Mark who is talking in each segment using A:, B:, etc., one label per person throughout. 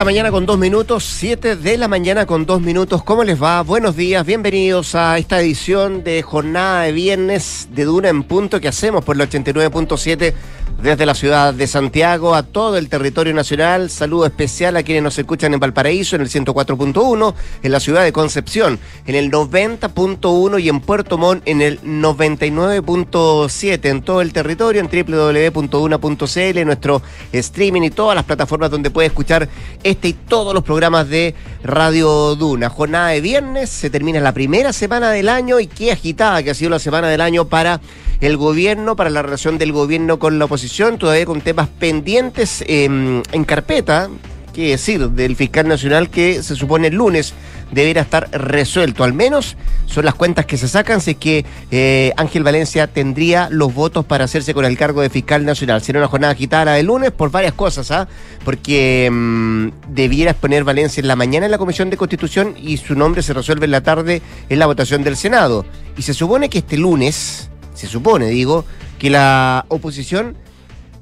A: La mañana con dos minutos, 7 de la mañana con dos minutos. ¿Cómo les va? Buenos días, bienvenidos a esta edición de jornada de viernes de Duna en Punto que hacemos por el 89.7 desde la ciudad de Santiago a todo el territorio nacional. Saludo especial a quienes nos escuchan en Valparaíso en el 104.1, en la ciudad de Concepción en el 90.1 y en Puerto Montt en el 99.7 en todo el territorio en www.duna.cl, nuestro streaming y todas las plataformas donde puede escuchar este y todos los programas de Radio Duna. Jornada de viernes, se termina la primera semana del año y qué agitada que ha sido la semana del año para el gobierno, para la relación del gobierno con la oposición, todavía con temas pendientes em, en carpeta, qué decir, del fiscal nacional que se supone el lunes deberá estar resuelto. Al menos son las cuentas que se sacan, si es que eh, Ángel Valencia tendría los votos para hacerse con el cargo de fiscal nacional. Será una jornada agitada la lunes por varias cosas, ¿ah? Porque mm, debiera exponer Valencia en la mañana en la Comisión de Constitución y su nombre se resuelve en la tarde en la votación del Senado. Y se supone que este lunes se supone, digo, que la oposición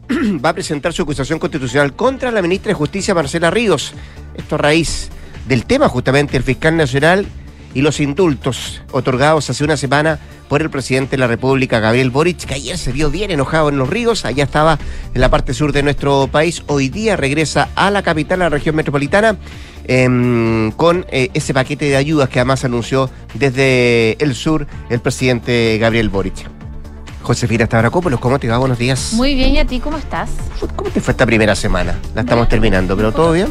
A: va a presentar su acusación constitucional contra la ministra de Justicia, Marcela Ríos. Esto a raíz del tema justamente del fiscal nacional y los indultos otorgados hace una semana por el presidente de la República, Gabriel Boric, que ayer se vio bien enojado en los ríos, allá estaba en la parte sur de nuestro país, hoy día regresa a la capital, a la región metropolitana, em, con eh, ese paquete de ayudas que además anunció desde el sur el presidente Gabriel Boric. Josefina Stavrakopoulos, ¿cómo te va? Buenos días.
B: Muy bien, ¿y a ti cómo estás?
A: ¿Cómo te fue esta primera semana? La estamos terminando, pero ¿todo bien?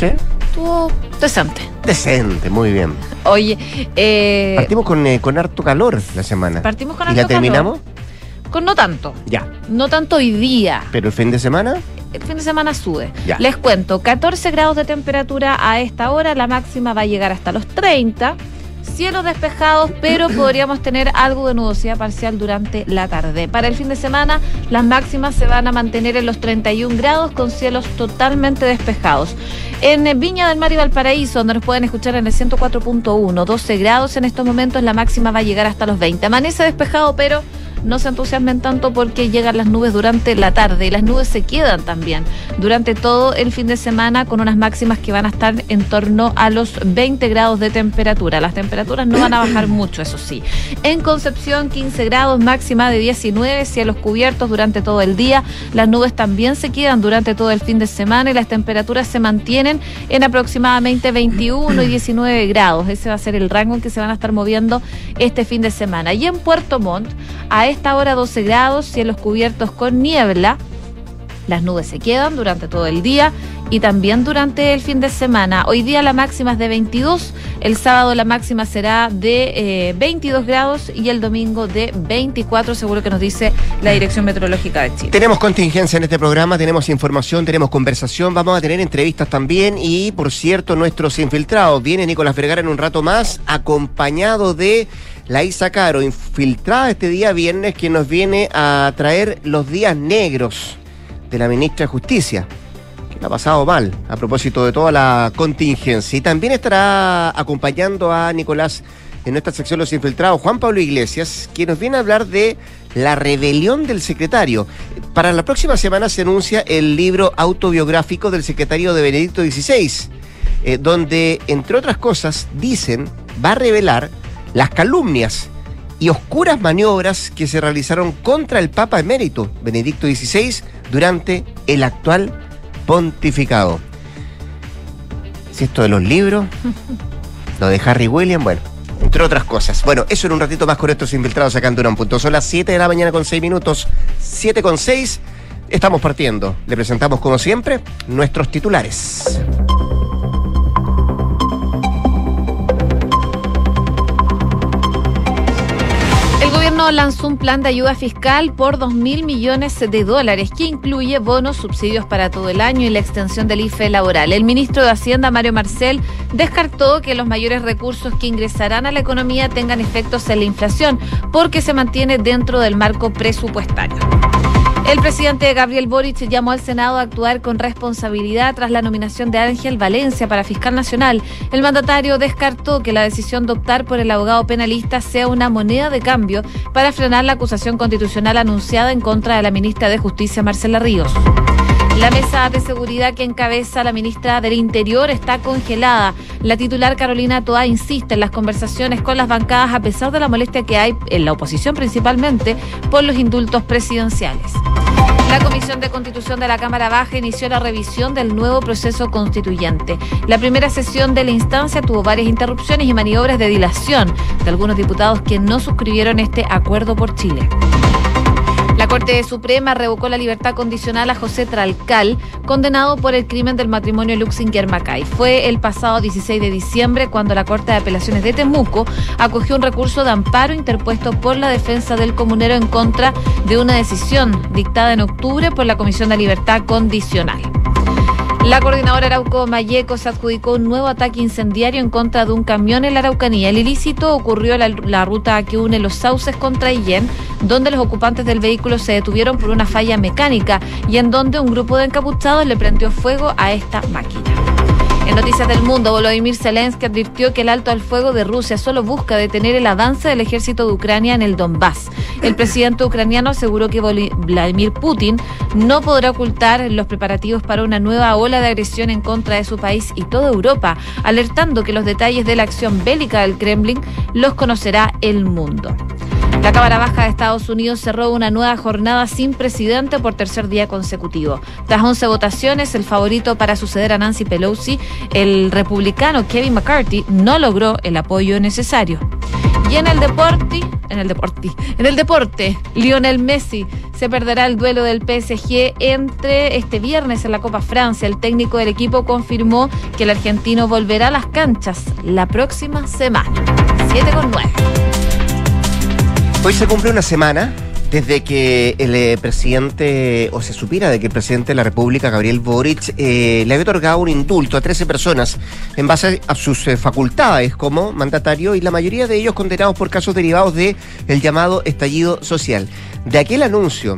B: Sí. Estuvo decente.
A: Decente, muy bien.
B: Oye, eh,
A: Partimos con, eh, con harto calor la semana.
B: Partimos con
A: ¿Y
B: harto
A: la terminamos?
B: con no tanto.
A: Ya.
B: No tanto hoy día.
A: ¿Pero el fin de semana?
B: El fin de semana sube.
A: Ya.
B: Les cuento, 14 grados de temperatura a esta hora, la máxima va a llegar hasta los 30. Cielos despejados, pero podríamos tener algo de nubosidad parcial durante la tarde. Para el fin de semana, las máximas se van a mantener en los 31 grados con cielos totalmente despejados. En Viña del Mar y Valparaíso, donde nos pueden escuchar en el 104.1, 12 grados en estos momentos, la máxima va a llegar hasta los 20. Amanece despejado, pero no se entusiasmen tanto porque llegan las nubes durante la tarde y las nubes se quedan también durante todo el fin de semana con unas máximas que van a estar en torno a los 20 grados de temperatura. Las temperaturas no van a bajar mucho, eso sí. En Concepción, 15 grados, máxima de 19, cielos cubiertos durante todo el día. Las nubes también se quedan durante todo el fin de semana y las temperaturas se mantienen en aproximadamente 21 y 19 grados. Ese va a ser el rango en que se van a estar moviendo este fin de semana. Y en Puerto Montt, a esta hora 12 grados, cielos cubiertos con niebla. Las nubes se quedan durante todo el día y también durante el fin de semana. Hoy día la máxima es de 22, el sábado la máxima será de eh, 22 grados y el domingo de 24, seguro que nos dice la Dirección Meteorológica de Chile.
A: Tenemos contingencia en este programa, tenemos información, tenemos conversación, vamos a tener entrevistas también y, por cierto, nuestros infiltrados. Viene Nicolás Vergara en un rato más, acompañado de la Isa Caro, infiltrada este día viernes, que nos viene a traer los días negros de la ministra de Justicia. que la ha pasado mal a propósito de toda la contingencia. Y también estará acompañando a Nicolás en nuestra sección Los Infiltrados, Juan Pablo Iglesias, quien nos viene a hablar de la rebelión del secretario. Para la próxima semana se anuncia el libro autobiográfico del secretario de Benedicto XVI, eh, donde, entre otras cosas, dicen, va a revelar las calumnias y oscuras maniobras que se realizaron contra el Papa emérito, Benedicto XVI, durante el actual pontificado. Si esto de los libros, lo de Harry William, bueno, entre otras cosas. Bueno, eso en un ratito más con estos infiltrados acá en Durán Punto. Son las 7 de la mañana con 6 minutos, 7 con 6. Estamos partiendo. Le presentamos, como siempre, nuestros titulares.
B: Gobierno lanzó un plan de ayuda fiscal por 2 mil millones de dólares que incluye bonos, subsidios para todo el año y la extensión del IFE laboral. El ministro de Hacienda, Mario Marcel, descartó que los mayores recursos que ingresarán a la economía tengan efectos en la inflación porque se mantiene dentro del marco presupuestario. El presidente Gabriel Boric llamó al Senado a actuar con responsabilidad tras la nominación de Ángel Valencia para fiscal nacional. El mandatario descartó que la decisión de optar por el abogado penalista sea una moneda de cambio para frenar la acusación constitucional anunciada en contra de la ministra de Justicia, Marcela Ríos. La mesa de seguridad que encabeza la ministra del Interior está congelada. La titular Carolina Toa insiste en las conversaciones con las bancadas a pesar de la molestia que hay en la oposición principalmente por los indultos presidenciales. La Comisión de Constitución de la Cámara Baja inició la revisión del nuevo proceso constituyente. La primera sesión de la instancia tuvo varias interrupciones y maniobras de dilación de algunos diputados que no suscribieron este acuerdo por Chile. Corte Suprema revocó la libertad condicional a José Tralcal, condenado por el crimen del matrimonio Luxinger Macay. Fue el pasado 16 de diciembre cuando la Corte de Apelaciones de Temuco acogió un recurso de amparo interpuesto por la defensa del comunero en contra de una decisión dictada en octubre por la Comisión de Libertad Condicional. La coordinadora Arauco se adjudicó un nuevo ataque incendiario en contra de un camión en la Araucanía. El ilícito ocurrió en la, ruta que une los sauces contra Illén, donde los ocupantes del vehículo se detuvieron por una falla mecánica y en donde un grupo de encapuchados le prendió fuego a esta máquina. En Noticias del Mundo, Volodymyr Zelensky advirtió que el alto al fuego de Rusia solo busca detener el avance del ejército de Ucrania en el Donbass. El presidente ucraniano aseguró que Vladimir Putin no podrá ocultar los preparativos para una nueva ola de agresión en contra de su país y toda Europa, alertando que los detalles de la acción bélica del Kremlin los conocerá el mundo. La Cámara Baja de Estados Unidos cerró una nueva jornada sin presidente por tercer día consecutivo. Tras 11 votaciones, el favorito para suceder a Nancy Pelosi, el republicano Kevin McCarthy, no logró el apoyo necesario. Y en el deporte, en el deporte, en el deporte, Lionel Messi se perderá el duelo del PSG entre este viernes en la Copa Francia. El técnico del equipo confirmó que el argentino volverá a las canchas la próxima semana. 7 con 9.
A: Hoy se cumple una semana desde que el eh, presidente, o se supiera de que el presidente de la República, Gabriel Boric, eh, le había otorgado un indulto a 13 personas en base a sus eh, facultades como mandatario y la mayoría de ellos condenados por casos derivados del el llamado estallido social. De aquel anuncio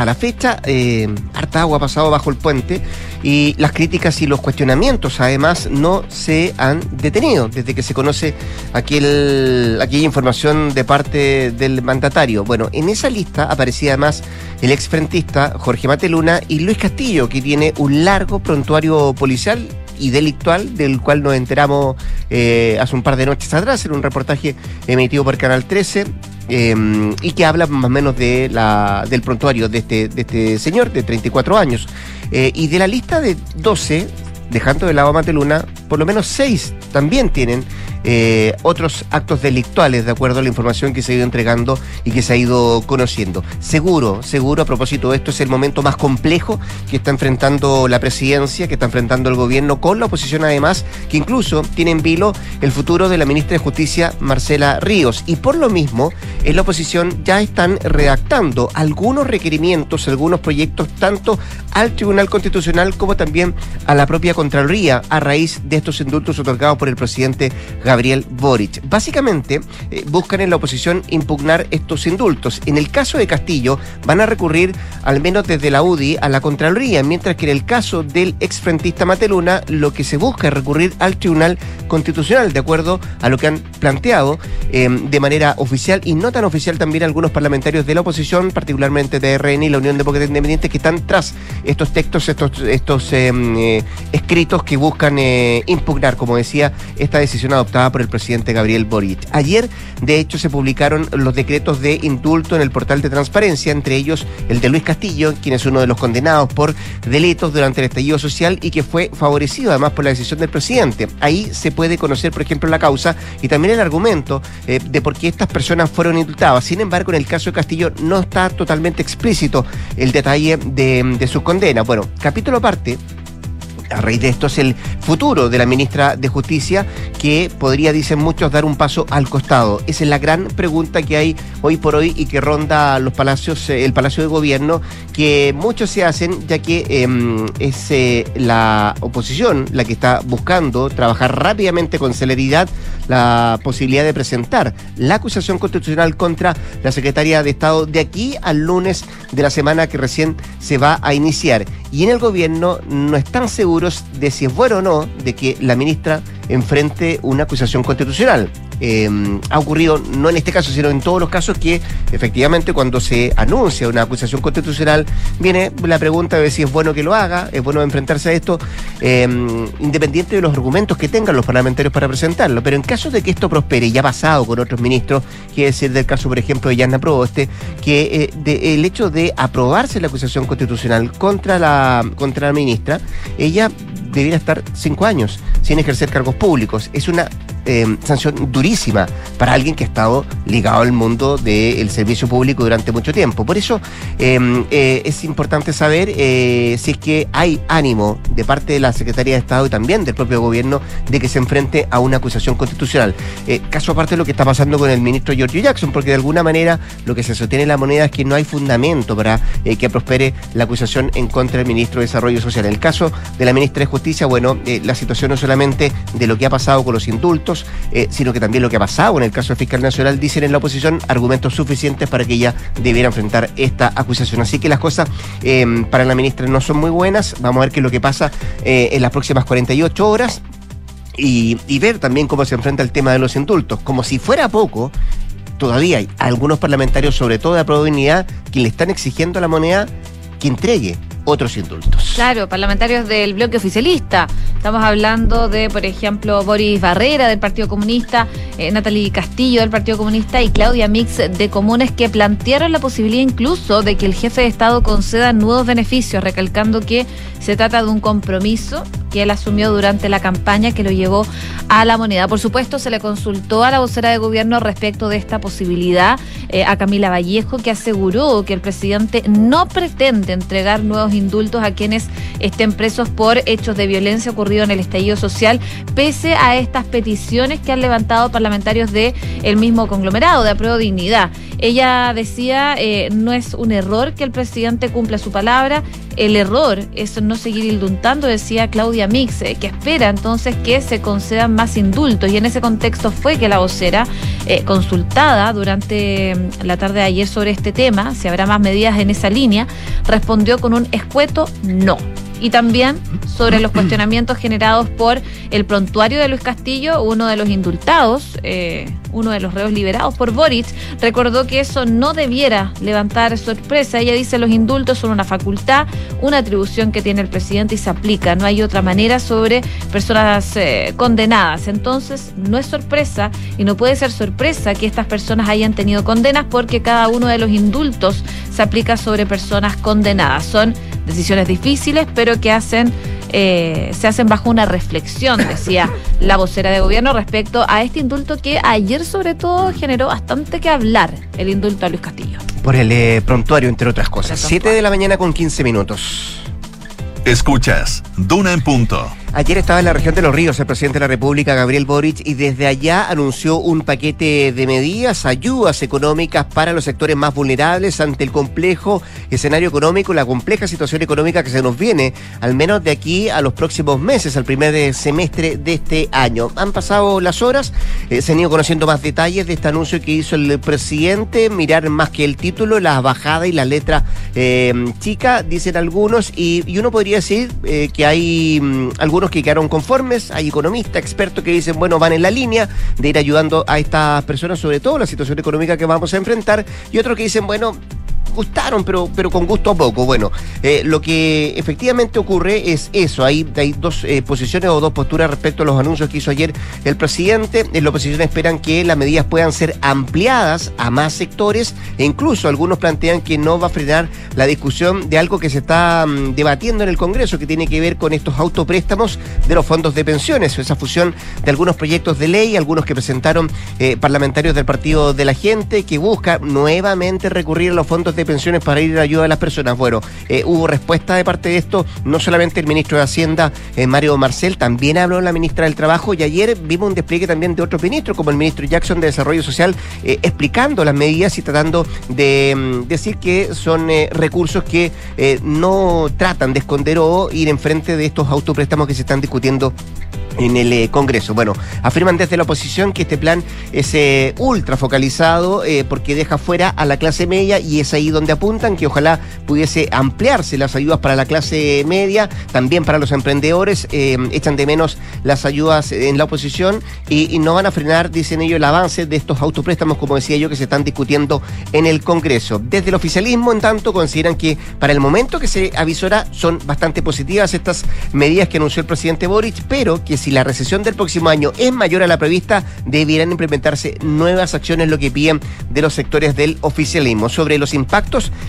A: a la fecha, eh, harta agua ha pasado bajo el puente y las críticas y los cuestionamientos además no se han detenido desde que se conoce aquel, aquella información de parte del mandatario. Bueno, en esa lista aparecía además el exfrentista Jorge Mateluna y Luis Castillo, que tiene un largo prontuario policial y delictual del cual nos enteramos eh, hace un par de noches atrás en un reportaje emitido por Canal 13 Em, y que habla más o menos de la, del prontuario de este, de este señor de 34 años. Eh, y de la lista de 12, dejando de lado a Mateluna, por lo menos 6 también tienen eh, otros actos delictuales, de acuerdo a la información que se ha ido entregando y que se ha ido conociendo. Seguro, seguro, a propósito de esto, es el momento más complejo que está enfrentando la presidencia, que está enfrentando el gobierno con la oposición, además, que incluso tiene en vilo el futuro de la ministra de Justicia, Marcela Ríos. Y por lo mismo, en la oposición ya están redactando algunos requerimientos, algunos proyectos, tanto al Tribunal Constitucional como también a la propia Contraloría, a raíz de estos indultos otorgados por el presidente Gabriel Gabriel Boric. Básicamente, eh, buscan en la oposición impugnar estos indultos. En el caso de Castillo, van a recurrir, al menos desde la UDI, a la Contraloría, mientras que en el caso del exfrentista Mateluna, lo que se busca es recurrir al Tribunal Constitucional, de acuerdo a lo que han planteado em, de manera oficial y no tan oficial también algunos parlamentarios de la oposición, particularmente de RN y la Unión Demócrata Independiente, que están tras estos textos, estos, estos em, eh, escritos que buscan eh, impugnar, como decía, esta decisión adoptada por el presidente Gabriel Boric. Ayer, de hecho, se publicaron los decretos de indulto en el portal de transparencia, entre ellos el de Luis Castillo, quien es uno de los condenados por delitos durante el estallido social y que fue favorecido además por la decisión del presidente. Ahí se puede conocer, por ejemplo, la causa y también el argumento eh, de por qué estas personas fueron indultadas. Sin embargo, en el caso de Castillo no está totalmente explícito el detalle de, de su condena. Bueno, capítulo aparte a raíz de esto es el futuro de la ministra de Justicia que podría, dicen muchos, dar un paso al costado. Esa es la gran pregunta que hay hoy por hoy y que ronda los palacios, eh, el Palacio de Gobierno, que muchos se hacen ya que em, es eh, la oposición la que está buscando trabajar rápidamente con celeridad la posibilidad de presentar la acusación constitucional contra la secretaria de Estado de aquí al lunes de la semana que recién se va a iniciar. Y en el gobierno no están seguros de si es bueno o no de que la ministra enfrente una acusación constitucional. eh, ha ocurrido, no en este caso, sino en todos los casos, que efectivamente cuando se anuncia una acusación constitucional, viene la pregunta de si es bueno que lo haga, es bueno enfrentarse a esto, eh, independiente de los argumentos que tengan los parlamentarios para presentarlo. Pero en caso de que esto prospere, ya ha pasado con otros ministros, quiere decir del caso, por ejemplo, de Yanna Proboste, que eh, el hecho de aprobarse la acusación constitucional contra la, contra la ministra, ella debiera estar cinco años sin ejercer cargos públicos. Es una eh, sanción durísima para alguien que ha estado ligado al mundo del servicio público durante mucho tiempo. Por eso em, eh, es importante saber eh, si es que hay ánimo de parte de la Secretaría de Estado y también del propio gobierno de que se enfrente a una acusación constitucional. caso aparte de lo que está pasando con el ministro Giorgio Jackson, porque de alguna manera lo que se sostiene en la moneda es que no hay fundamento para que prospere la acusación en contra del ministro de Desarrollo Social. En el caso de la ministra de Justicia, bueno, la situación no solamente de lo que ha pasado con los indultos, eh, sino que también lo que ha pasado en el caso del fiscal nacional, dicen en la oposición argumentos suficientes para que ella debiera enfrentar esta acusación. Así que las cosas em, para la ministra no son muy buenas. Vamos a ver qué es lo que pasa eh, en las próximas 48 horas. Y, ver también cómo se enfrenta el tema de los indultos. Como si fuera poco, todavía hay algunos parlamentarios, sobre todo de la que le están exigiendo a la moneda que entregue otros indultos.
B: Claro, parlamentarios del bloque oficialista. Estamos hablando de, por ejemplo, Boris Barrera del Partido Comunista, eh, Natalie Castillo del Partido Comunista y Claudia Mix de Comunes que plantearon la posibilidad incluso de que el jefe de Estado conceda nuevos beneficios, recalcando que se trata de un compromiso que él asumió durante la campaña que lo llevó a la moneda. Por supuesto, se le consultó a la vocera de gobierno respecto de esta posibilidad, eh, a Camila Vallejo, que aseguró que el presidente no pretende entregar nuevos indultos a quienes estén presos por hechos de violencia ocurrido en el estallido social, pese a estas peticiones que han levantado parlamentarios del el mismo conglomerado de apruebo dignidad. Ella decía, eh, no es un error que el presidente cumpla su palabra, el error es no seguir indultando, decía Claudia Mix, que espera entonces que se concedan más indultos. Y en ese contexto fue que la vocera, eh, consultada durante mm, la tarde de ayer sobre este tema, si habrá más medidas en esa línea, respondió con un escueto no. Y también sobre los cuestionamientos generados por el prontuario de Luis Castillo, uno de los indultados, eh, uno de los reos liberados por Boric, recordó que eso no debiera levantar sorpresa. Ella dice los indultos son una facultad, una atribución que tiene el presidente y se aplica. No hay otra manera sobre personas eh, condenadas. Entonces, no es sorpresa y no puede ser sorpresa que estas personas hayan tenido condenas porque cada uno de los indultos se aplica sobre personas condenadas. Son decisiones difíciles, pero que hacen eh, se hacen bajo una reflexión, decía la vocera de gobierno respecto a este indulto que ayer sobre todo generó bastante que hablar, el indulto a Luis Castillo.
A: Por el eh, prontuario, entre otras cosas. Siete de la mañana con 15 minutos.
C: Escuchas, Duna en punto.
A: Ayer estaba en la región de Los Ríos el presidente de la República, Gabriel Boric, y desde allá anunció un paquete de medidas, ayudas económicas para los sectores más vulnerables ante el complejo escenario económico, la compleja situación económica que se nos viene, al menos de aquí a los próximos meses, al primer semestre de este año. Han pasado las horas, eh, se han ido conociendo más detalles de este anuncio que hizo el presidente, mirar más que el título, la bajada y la letra eh, chica, dicen algunos, y, uno podría decir eh, que hay mm, algunos que quedaron conformes, hay economistas, expertos que dicen, bueno, van en la línea de ir ayudando a estas personas, sobre todo la situación económica que vamos a enfrentar, y otros que dicen, bueno, gustaron, pero, pero con gusto a poco. Bueno, eh, lo que efectivamente ocurre es eso. Hay, hay dos eh, posiciones o dos posturas respecto a los anuncios que hizo ayer el presidente. En la oposición esperan que las medidas puedan ser ampliadas a más sectores e incluso algunos plantean que no va a frenar la discusión de algo que se está mm, debatiendo en el Congreso, que tiene que ver con estos autopréstamos de los fondos de pensiones, esa fusión de algunos proyectos de ley, algunos que presentaron eh, parlamentarios del Partido de la Gente, que busca nuevamente recurrir a los fondos de pensiones para ir a ayuda a las personas. Bueno, eh, hubo respuesta de parte de esto, no solamente el ministro de Hacienda, eh, Mario Marcel, también habló la ministra del Trabajo y ayer vimos un despliegue también de otros ministros, como el ministro Jackson de Desarrollo Social, eh, explicando las medidas y tratando de mm, decir que son recursos que no tratan de esconder o ir enfrente de estos autopréstamos que se están discutiendo en el Congreso. Bueno, afirman desde la oposición que este plan es ultra focalizado porque deja fuera a la clase media y es ahí donde apuntan que ojalá pudiese ampliarse las ayudas para la clase media, también para los emprendedores, echan de menos las ayudas en la oposición y, no van a frenar, dicen ellos, el avance de estos autopréstamos, como decía yo, que se están discutiendo en el Congreso. Desde el oficialismo, en tanto, consideran que para el momento que se avisora son bastante positivas estas medidas que anunció el presidente Boric, pero que si la recesión del próximo año es mayor a la prevista, debieran implementarse nuevas acciones, lo que piden de los sectores del oficialismo. Sobre los impactos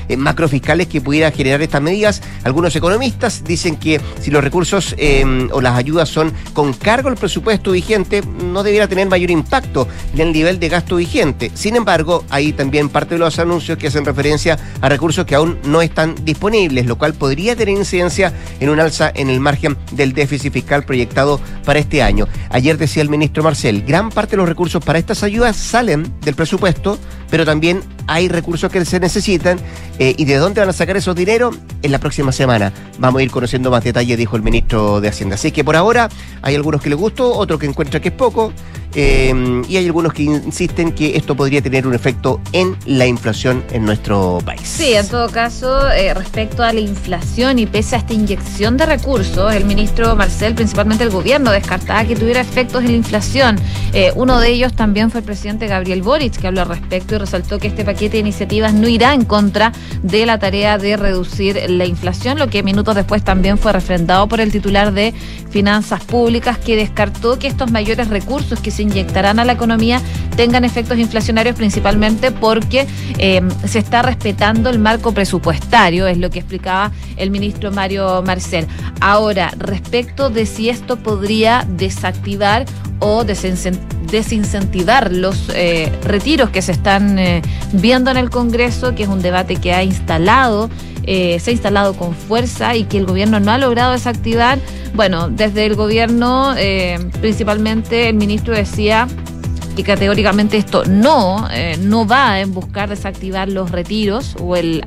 A: eh, macrofiscales que pudiera generar estas medidas, algunos economistas dicen que si los recursos em, o las ayudas son con cargo al presupuesto vigente, no debiera tener mayor impacto en el nivel de gasto vigente. Sin embargo, hay también parte de los anuncios que hacen referencia a recursos que aún no están disponibles, lo cual podría tener incidencia en un alza en el margen del déficit fiscal proyectado para este año. Ayer decía el ministro Marcel, gran parte de los recursos para estas ayudas salen del presupuesto, pero también hay recursos que se necesitan eh, y de dónde van a sacar esos dinero en la próxima semana. Vamos a ir conociendo más detalles, dijo el ministro de Hacienda. Así que por ahora hay algunos que les gustó, otros que encuentran que es poco. Eh, y hay algunos que insisten que esto podría tener un efecto en la inflación en nuestro país.
B: Sí, en todo caso, eh, respecto a la inflación y pese a esta inyección de recursos, el ministro Marcel, principalmente el gobierno, descartaba que tuviera efectos en la inflación. uno de ellos también fue el presidente Gabriel Boric, que habló al respecto y resaltó que este paquete de iniciativas no irá en contra de la tarea de reducir la inflación, lo que minutos después también fue refrendado por el titular de Finanzas Públicas, que descartó que estos mayores recursos que se inyectarán a la economía tengan efectos inflacionarios principalmente porque eh, se está respetando el marco presupuestario, es lo que explicaba el ministro Mario Marcel. Ahora, respecto de si esto podría desactivar o desincentivar los eh, retiros que se están eh, viendo en el Congreso, que es un debate que ha instalado, eh, se ha instalado con fuerza y que el gobierno no ha logrado desactivar. Bueno, desde el gobierno, principalmente el ministro decía que categóricamente esto no, eh, no va en buscar desactivar los retiros o el,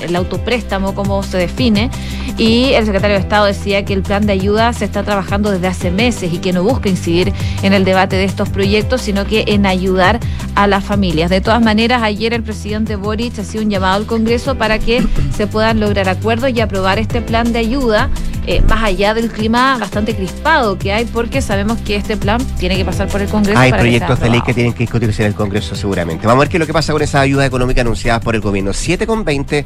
B: el autopréstamo, como se define. Y el secretario de Estado decía que el plan de ayuda se está trabajando desde hace meses y que no busca incidir en el debate de estos proyectos, sino que en ayudar a las familias. De todas maneras, ayer el presidente Boric ha sido un llamado al Congreso para que se puedan lograr acuerdos y aprobar este plan de ayuda eh, más allá del clima bastante crispado que hay, porque sabemos que este plan tiene que pasar por el Congreso.
A: Hay proyectos de ley que tienen que discutirse en el Congreso seguramente. Vamos a ver qué es lo que pasa con esa ayuda económica anunciada por el gobierno. 7 con 20.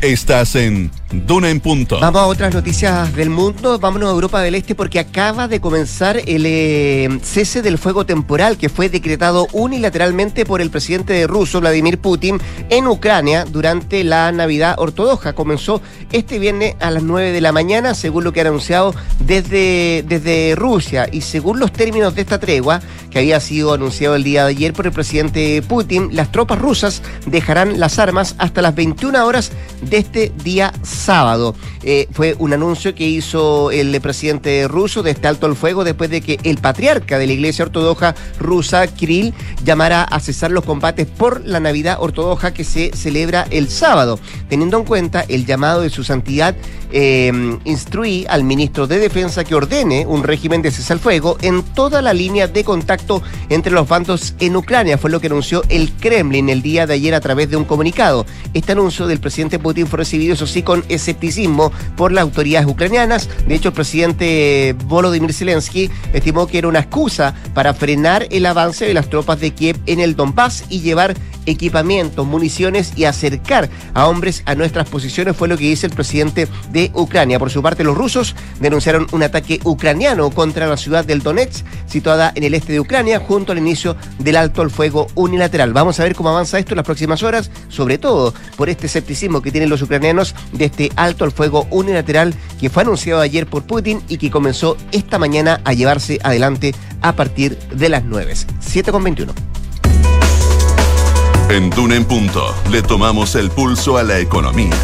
C: Estás en Duna en Punto.
A: Vamos a otras noticias del mundo. Vámonos a Europa del Este porque acaba de comenzar el eh, cese del fuego temporal que fue decretado unilateralmente por el presidente ruso, Vladimir Putin, en Ucrania durante la Navidad ortodoxa. Comenzó este viernes a las 9 de la mañana, según lo que ha anunciado desde, desde Rusia. Y según los términos de esta tregua, que había sido anunciado el día de ayer por el presidente Putin, las tropas rusas dejarán las armas hasta las 21 horas de este día sábado. Eh, fue un anuncio que hizo el presidente ruso de este alto al fuego después de que el patriarca de la Iglesia Ortodoxa rusa, Kirill, llamara a cesar los combates por la Navidad Ortodoxa que se celebra el sábado. Teniendo en cuenta el llamado de su santidad, eh, instruí al ministro de Defensa que ordene un régimen de cesar al fuego en toda la línea de contacto entre los bandos en Ucrania. Fue lo que anunció el Kremlin el día de ayer a través de un comunicado. Este anuncio del presidente Putin fue recibido, eso sí, con escepticismo por las autoridades ucranianas. De hecho, el presidente Volodymyr Zelensky estimó que era una excusa para frenar el avance de las tropas de Kiev en el Donbass y llevar equipamientos, municiones y acercar a hombres a nuestras posiciones, fue lo que dice el presidente de Ucrania. Por su parte, los rusos denunciaron un ataque ucraniano contra la ciudad del Donetsk, situada en el este de Ucrania, junto al inicio del alto al fuego unilateral. Vamos a ver cómo avanza esto en las próximas horas, sobre todo por este escepticismo que los ucranianos de este alto al fuego unilateral que fue anunciado ayer por Putin y que comenzó esta mañana a llevarse adelante a partir de las 9. 7 con 21.
C: En Dune en Punto le tomamos el pulso a la economía.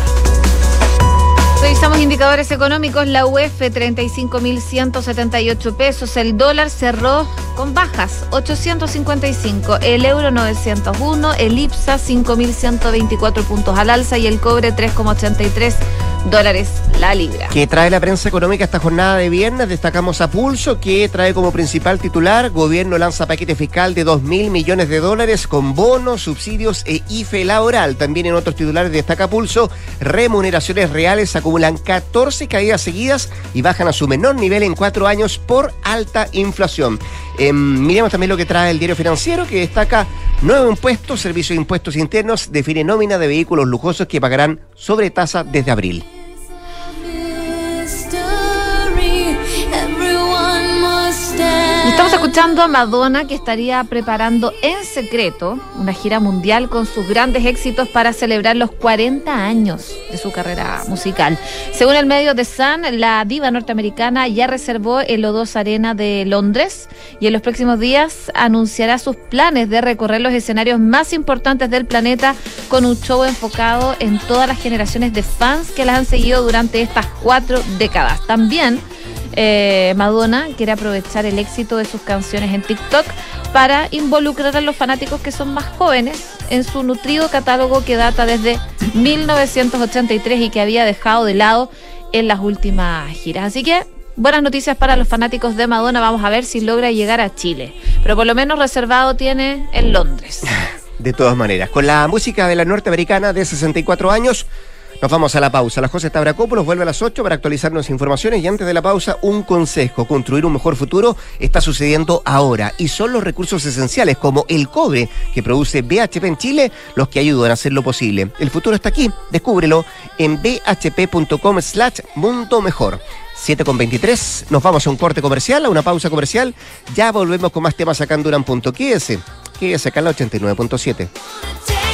B: Revisamos indicadores económicos. La UEF 35.178 pesos. El dólar cerró con bajas 855. El euro 901. El IPSA 5.124 puntos al alza y el cobre 3,83 dólares la libra.
A: ¿Qué trae la prensa económica esta jornada de viernes? Destacamos a Pulso, que trae como principal titular, gobierno lanza paquete fiscal de 2 mil millones de dólares con bonos, subsidios e IFE laboral. También en otros titulares destaca Pulso, remuneraciones reales acumulan 14 caídas seguidas y bajan a su menor nivel en cuatro años por alta inflación. Eh, miremos también lo que trae el diario financiero, que destaca nuevo impuesto, servicio de impuestos internos, define nómina de vehículos lujosos que pagarán sobre tasa desde abril.
B: Estamos escuchando a Madonna que estaría preparando en secreto una gira mundial con sus grandes éxitos para celebrar los 40 años de su carrera musical. Según el medio The Sun, la diva norteamericana ya reservó el O2 Arena de Londres y en los próximos días anunciará sus planes de recorrer los escenarios más importantes del planeta con un show enfocado en todas las generaciones de fans que las han seguido durante estas cuatro décadas. También eh, Madonna quiere aprovechar el éxito de sus canciones en TikTok para involucrar a los fanáticos que son más jóvenes en su nutrido catálogo que data desde 1983 y que había dejado de lado en las últimas giras. Así que buenas noticias para los fanáticos de Madonna. Vamos a ver si logra llegar a Chile. Pero por lo menos reservado tiene en Londres.
A: De todas maneras, con la música de la norteamericana de 64 años. Nos vamos a la pausa. La José Tabracópolos vuelve a las 8 para actualizarnos informaciones y antes de la pausa, un consejo. Construir un mejor futuro está sucediendo ahora y son los recursos esenciales como el cobre que produce BHP en Chile los que ayudan a hacerlo posible. El futuro está aquí. Descúbrelo en bhp.com slash mundo mejor. 7 con 23. Nos vamos a un corte comercial, a una pausa comercial. Ya volvemos con más temas acá en Duran. Quédese. Quédese acá en la 89.7.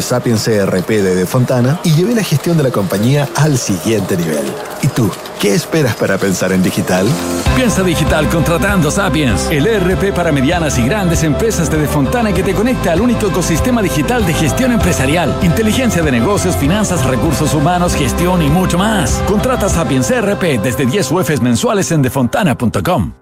D: Sapiens CRP de De Fontana y llevé la gestión de la compañía al siguiente nivel. ¿Y tú? ¿Qué esperas para pensar en digital?
E: Piensa digital contratando Sapiens, el ERP para medianas y grandes empresas de Defontana que te conecta al único ecosistema digital de gestión empresarial, inteligencia de negocios, finanzas, recursos humanos, gestión y mucho más. Contrata Sapiens ERP desde 10 UFs mensuales en defontana.com.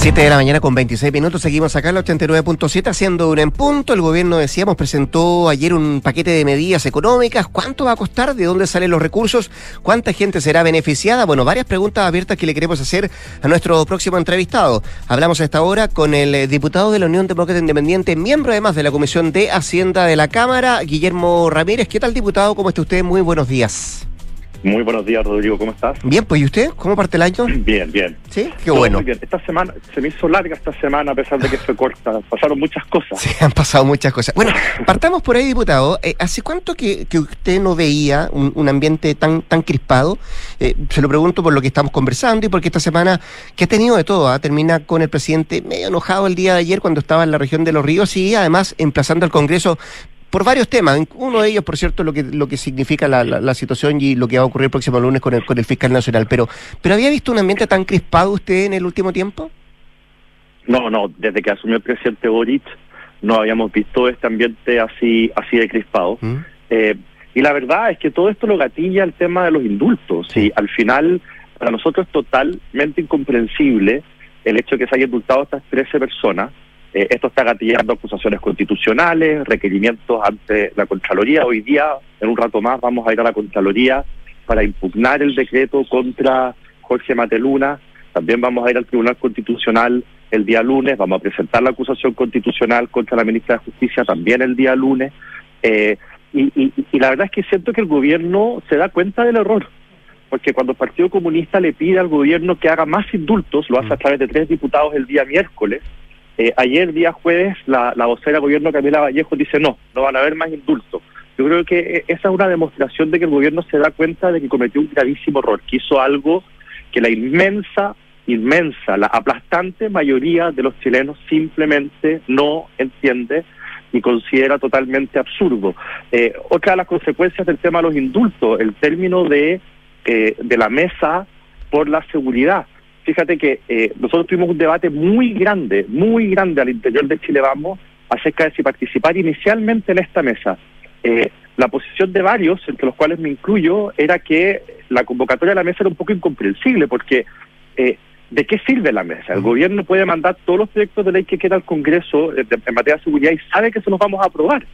A: 7 de la mañana con 26 minutos, seguimos acá en la 89.7 haciendo un en punto. El gobierno, decíamos, presentó ayer un paquete de medidas económicas. ¿Cuánto va a costar? ¿De dónde salen los recursos? ¿Cuánta gente será beneficiada? Bueno, varias preguntas abiertas que le queremos hacer a nuestro próximo entrevistado. Hablamos a esta hora con el eh, diputado de la Unión Demócrata Independiente, miembro además de la Comisión de Hacienda de la Cámara, Guillermo Ramírez. ¿Qué tal, diputado? ¿Cómo está usted? Muy buenos días.
F: Muy buenos días, Rodrigo, ¿cómo estás?
A: Bien, pues ¿y usted? ¿Cómo parte el año?
F: Bien, bien.
A: Sí, qué
F: Todo
A: bueno.
F: muy bien. Esta semana, se me hizo larga esta semana a pesar de que fue corta. Pasaron muchas cosas.
A: Sí, han pasado muchas cosas. Bueno, partamos por ahí, diputado. Eh, ¿Hace cuánto que, que usted no veía un, un ambiente tan tan crispado? Eh, se lo pregunto por lo que estamos conversando y porque esta semana, que ha tenido de todo, ¿ah? termina con el presidente medio enojado el día de ayer cuando estaba en la región de Los Ríos y además emplazando al Congreso por varios temas. Uno de ellos, por cierto, lo que lo que significa la, la, situación y lo que va a ocurrir el próximo lunes con el, con el fiscal nacional. Pero, pero ¿había visto un ambiente tan crispado usted en el último tiempo?
F: No, no, desde que asumió el presidente Boric no habíamos visto este ambiente así así de crispado. ¿Mm? Eh, y la verdad es que todo esto lo gatilla el tema de los indultos. Sí, al final, para nosotros es totalmente incomprensible el hecho de que se hayan indultado a estas 13 personas. Eh, esto está gatillando acusaciones constitucionales, requerimientos ante la Contraloría. Hoy día, en un rato más, vamos a ir a la Contraloría para impugnar el decreto contra Jorge Mateluna. También vamos a ir al Tribunal Constitucional el día lunes, vamos a presentar la acusación constitucional contra la ministra de Justicia también el día lunes. Eh, y, la verdad es que siento que el gobierno se da cuenta del error, porque cuando el Partido Comunista le pide al gobierno que haga más indultos, lo hace a través de tres diputados el día miércoles, eh, ayer, día jueves, la, vocera del gobierno Camila Vallejo dice no, no van a haber más indultos. Yo creo que eh, esa es una demostración de que el gobierno se da cuenta de que cometió un gravísimo error, que hizo algo que la inmensa inmensa, la aplastante mayoría de los chilenos simplemente no entiende y considera totalmente absurdo. Eh, otra de las consecuencias del tema de los indultos, el término de, eh, de la mesa por la seguridad. Fíjate que eh, nosotros tuvimos un debate muy grande, muy grande al interior de Chile Vamos acerca de si participar inicialmente en esta mesa. la posición de varios, entre los cuales me incluyo, era que la convocatoria de la mesa era un poco incomprensible porque ¿De qué sirve la mesa? El gobierno puede mandar todos los proyectos de ley que queda al Congreso eh, en materia de seguridad y sabe que se los vamos a aprobar.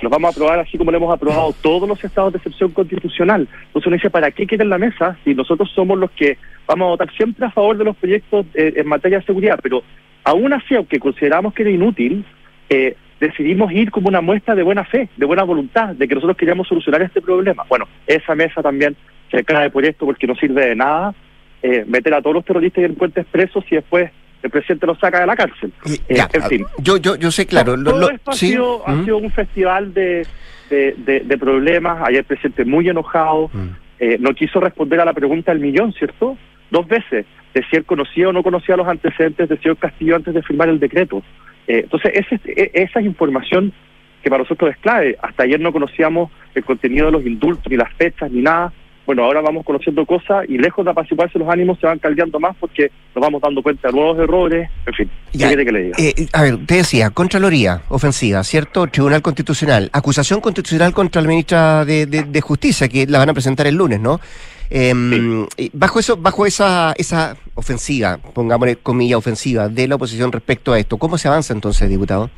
F: Los vamos a aprobar así como lo hemos aprobado todos los estados de excepción constitucional. Entonces uno dice, ¿para qué quieren la mesa si nosotros somos los que vamos a votar siempre a favor de los proyectos eh, en materia de seguridad? Pero aún así, aunque consideramos que era inútil, eh, decidimos ir como una muestra de buena fe, de buena voluntad, de que nosotros queríamos solucionar este problema. Bueno, esa mesa también se cae por esto porque no sirve de nada eh, meter a todos los terroristas y delincuentes presos y después el presidente los saca de la cárcel.
A: Eh, en fin. Yo, yo, yo sé, claro.
F: todo esto ha, sido, ha sido un festival de, de, problemas. Ayer el presidente muy enojado. Eh, no quiso responder a la pregunta del millón, ¿cierto? Dos veces. De si él conocía o no conocía los antecedentes de señor Castillo antes de firmar el decreto. entonces, ese, e, esa es información que para nosotros es clave. Hasta ayer no conocíamos el contenido de los indultos, ni las fechas, ni nada bueno, ahora vamos conociendo cosas y lejos de apaciguarse los ánimos se van caldeando más porque nos vamos dando cuenta de nuevos errores, en fin. ¿Qué quiere que le diga?
A: Eh, a ver, te decía, Contraloría, ofensiva, ¿cierto? Tribunal Constitucional, acusación constitucional contra la ministra de, Justicia, que la van a presentar el lunes, ¿no? Em, bajo eso, bajo esa, esa ofensiva, pongámosle comilla ofensiva, de la oposición respecto a esto, ¿cómo se avanza entonces, diputado?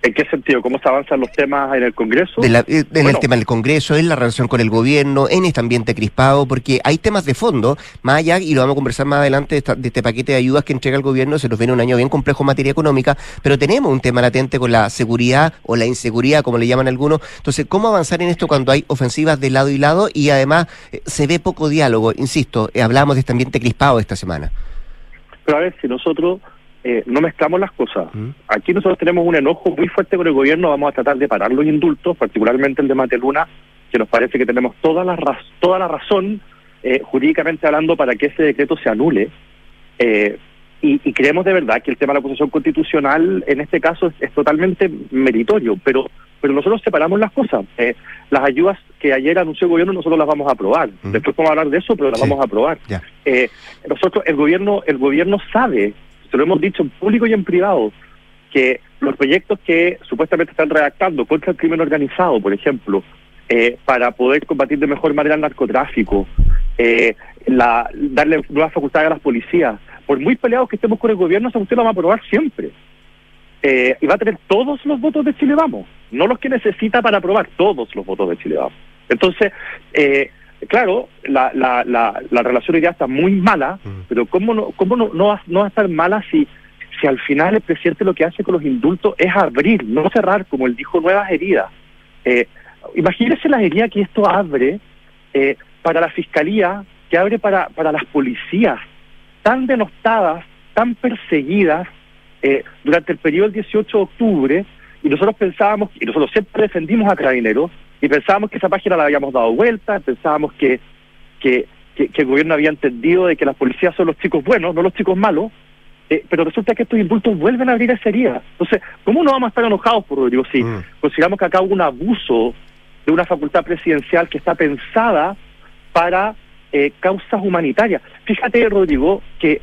F: ¿En qué sentido? ¿Cómo se avanzan los temas en el Congreso?
A: Eh, en el tema del Congreso, en la relación con el gobierno, en este ambiente crispado, porque hay temas de fondo, más allá, y lo vamos a conversar más adelante, de, este paquete de ayudas que entrega el gobierno, se nos viene un año bien complejo en materia económica, pero tenemos un tema latente con la seguridad o la inseguridad, como le llaman algunos. Entonces, ¿cómo avanzar en esto cuando hay ofensivas de lado y lado y además eh, se ve poco diálogo? Insisto, eh, hablamos de este ambiente crispado esta semana.
F: Pero a ver, si nosotros eh, no mezclamos las cosas. Mm. Aquí nosotros tenemos un enojo muy fuerte con el gobierno, vamos a tratar de parar los indultos, particularmente el de Mateluna, que nos parece que tenemos toda la, toda la razón, eh, jurídicamente hablando, para que ese decreto se anule. Eh, y, creemos de verdad que el tema de la posición constitucional en este caso es, totalmente meritorio, pero pero nosotros separamos las cosas. las ayudas que ayer anunció el gobierno nosotros las vamos a aprobar. Mm. Después vamos a hablar de eso, pero las vamos a aprobar. nosotros el gobierno el gobierno sabe se lo hemos dicho en público y en privado, que los proyectos que supuestamente están redactando contra el crimen organizado, por ejemplo, eh, para poder combatir de mejor manera el narcotráfico, eh, la, darle nuevas facultades a las policías, por muy peleados que estemos con el gobierno, esa usted lo va a aprobar siempre. Eh, y va a tener todos los votos de Chile Vamos, no los que necesita para aprobar, todos los votos de Chile Vamos. Entonces, eh, claro, la, la, la, la relación hoy día está muy mala, mm. pero ¿cómo, no, cómo no, no, va, no va a estar mala si, si al final el presidente lo que hace con los indultos es abrir, no cerrar, como él dijo, nuevas heridas? Eh, imagínese las heridas que esto abre eh, para la fiscalía, que abre para, para las policías, tan denostadas, tan perseguidas eh, durante el periodo del 18 de octubre, y nosotros pensábamos, y nosotros siempre defendimos a Carabineros, y pensábamos que esa página la habíamos dado vuelta, pensábamos que, que, que, el gobierno había entendido de que las policías son los chicos buenos, no los chicos malos, eh, pero resulta que estos indultos vuelven a abrir esa herida. Entonces, ¿cómo no vamos a estar enojados por Rodrigo? Si
A: Mm.
F: consideramos que acá hubo un abuso de una facultad presidencial que está pensada para eh, causas humanitarias. Fíjate, Rodrigo, que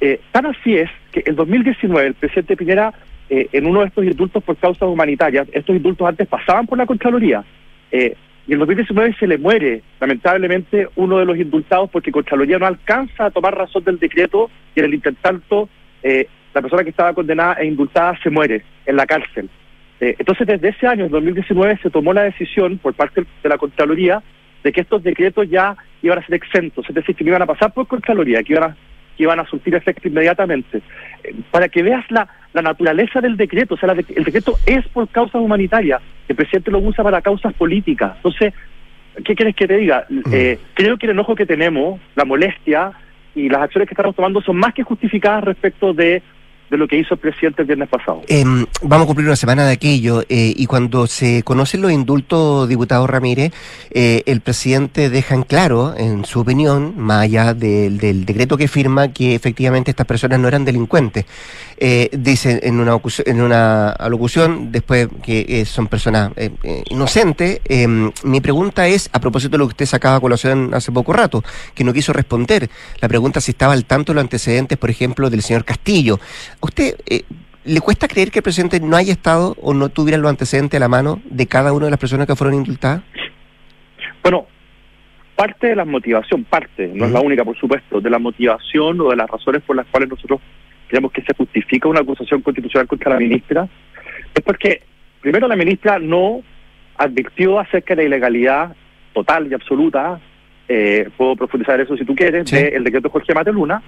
F: eh, tan así es que en 2019 el presidente Piñera, eh, en uno de estos indultos por causas humanitarias, estos indultos antes pasaban por la Contraloría, eh, y en 2019 se le muere, lamentablemente, uno de los indultados porque Contraloría no alcanza a tomar razón del decreto y en el intertanto eh, la persona que estaba condenada e indultada se muere en la cárcel. Eh, entonces, desde ese año, en 2019, se tomó la decisión por parte de la Contraloría de que estos decretos ya iban a ser exentos, es decir, que no iban a pasar por Contraloría, que iban a, que iban a surtir efecto inmediatamente. Eh, para que veas la, la naturaleza del decreto, o sea, de- el decreto es por causas humanitarias, el presidente lo usa para causas políticas. Entonces, ¿qué quieres que te diga? Eh, creo que el enojo que tenemos, la molestia y las acciones que estamos tomando son más que justificadas respecto de, de lo que hizo el presidente el viernes pasado.
A: Em, vamos a cumplir una semana de aquello eh, y cuando se conocen los indultos, diputado Ramírez, eh, el presidente deja en claro, en su opinión, más allá del, decreto que firma, que efectivamente estas personas no eran delincuentes. Eh, dice en una, en una alocución después que son personas inocentes. Em, mi pregunta es, a propósito de lo que usted sacaba a colación hace poco rato, que no quiso responder, la pregunta si estaba al tanto de los antecedentes, por ejemplo, del señor Castillo. ¿A ¿Usted eh, le cuesta creer que el presidente no haya estado o no tuviera los antecedentes a la mano de cada una de las personas que fueron indultadas?
F: Bueno, parte de la motivación, parte, no es la única, por supuesto, de la motivación o de las razones por las cuales nosotros creemos que se justifica una acusación constitucional contra la ministra, es porque, primero, la ministra no advirtió acerca de la ilegalidad total y absoluta, eh, puedo profundizar eso si tú quieres,
A: Sí.
F: del decreto Jorge Mateluna.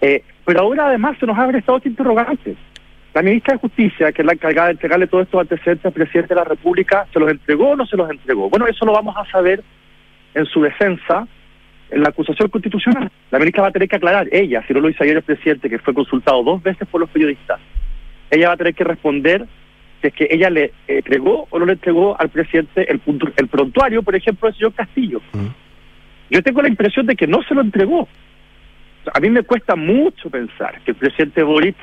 F: Eh, pero ahora además se nos abre estado de interrogantes. La ministra de Justicia, que es la encargada de entregarle todos estos antecedentes al presidente de la República, ¿se los entregó o no se los entregó? Bueno, eso lo vamos a saber en su defensa en la acusación constitucional. La ministra va a tener que aclarar, ella, si no lo hizo ayer el presidente, que fue consultado dos veces por los periodistas, ella va a tener que responder si es que ella le entregó o no le entregó al presidente el, punto- el prontuario, por ejemplo, del señor Castillo.
A: Mm.
F: Yo tengo la impresión de que no se lo entregó. A mí me cuesta mucho pensar que el presidente Boric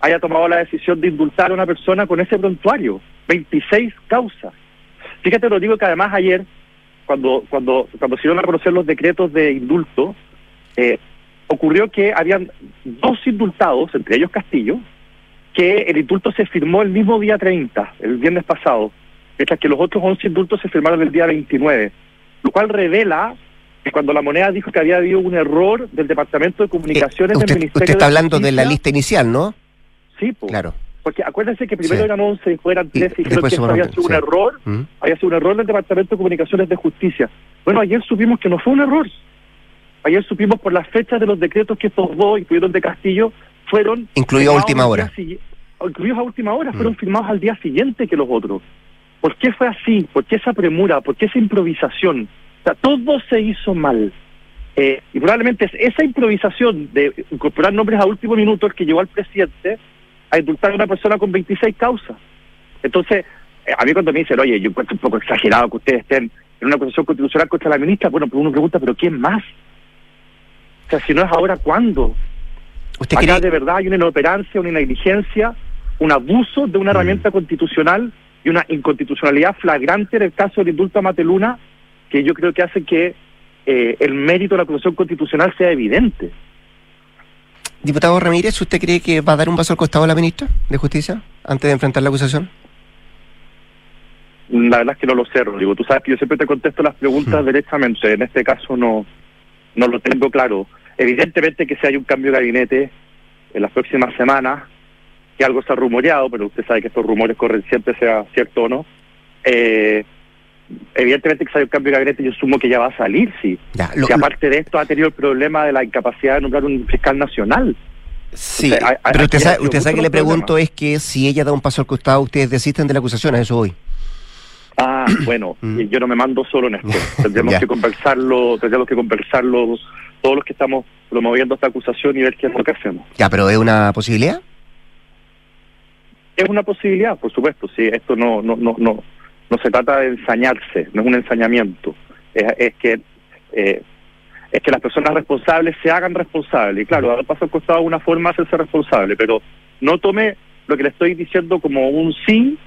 F: haya tomado la decisión de indultar a una persona con ese prontuario. 26 causas. Fíjate, lo digo que además ayer, cuando cuando cuando se dieron a conocer los decretos de indulto, eh, ocurrió que habían dos indultados, entre ellos Castillo, que el indulto se firmó el mismo día 30, el viernes pasado, mientras que los otros 11 indultos se firmaron el día 29, lo cual revela cuando la moneda dijo que había habido un error del Departamento de Comunicaciones
A: Eh, usted,
F: del Ministerio
A: usted está
F: de
A: hablando de la lista inicial, ¿no?
F: Sí, po.
A: Claro.
F: porque acuérdense que primero
A: Sí.
F: eran 11 y después eran 3 y dijeron
A: después
F: que eso había sido un error,
A: Mm.
F: había sido un error del Departamento de Comunicaciones de Justicia. Bueno, ayer supimos que no fue un error. Ayer supimos por las fechas de los decretos que estos dos, incluidos el de Castillo, fueron...
A: Incluido a última hora.
F: Incluidos a última hora,
A: Mm.
F: fueron firmados al día siguiente que los otros. ¿Por qué fue así? ¿Por qué esa premura? ¿Por qué esa improvisación? O sea, todo se hizo mal. Eh, y probablemente es esa improvisación de incorporar nombres a último minuto el que llevó al presidente a indultar a una persona con 26 causas. Entonces, eh, a mí cuando me dicen, oye, yo encuentro un poco exagerado que ustedes estén en una acusación constitucional contra la ministra, bueno, pues uno pregunta, ¿pero quién más? O sea, si no es ahora, ¿cuándo?
A: ¿Usted
F: Acá
A: cree-
F: de verdad hay una inoperancia, una negligencia, un abuso de una
A: Mm.
F: herramienta constitucional y una inconstitucionalidad flagrante en el caso del indulto a Mateluna, que yo creo que hace que eh, el mérito de la acusación constitucional sea evidente.
A: Diputado Ramírez, ¿usted cree que va a dar un paso al costado a la ministra de Justicia antes de enfrentar la acusación?
F: La verdad es que no lo sé, Rodrigo. Tú sabes que yo siempre te contesto las preguntas
A: Hmm.
F: derechamente. En este caso no, no lo tengo claro. Evidentemente que si hay un cambio de gabinete en las próximas semanas, que algo se ha rumoreado, pero usted sabe que estos rumores corren siempre, sea cierto o no. Eh, evidentemente que hay un cambio de gabinete, yo asumo que ya va a salir, sí.
A: Ya, lo-
F: Si aparte de esto ha tenido el problema de la incapacidad de nombrar un fiscal nacional.
A: Sí,
F: O sea,
A: pero usted sabe, usted sabe que le pregunto
F: problema.
A: es que si ella da un paso al costado, ustedes desisten de la acusación, a eso voy.
F: Ah, bueno,
A: Mm.
F: yo no me mando solo en esto. Tendremos
A: Ya.
F: que conversarlo, tendremos que conversarlo todos los que estamos promoviendo esta acusación y ver qué es lo que hacemos.
A: Ya, pero ¿es una posibilidad?
F: Es una posibilidad, por supuesto, sí, esto no no no no no se trata de ensañarse, no es un ensañamiento. Es, es que eh, es que las personas responsables se hagan responsables. Y claro, ahora paso costado una forma de hacerse responsable, pero no tome lo que le estoy diciendo como un sí,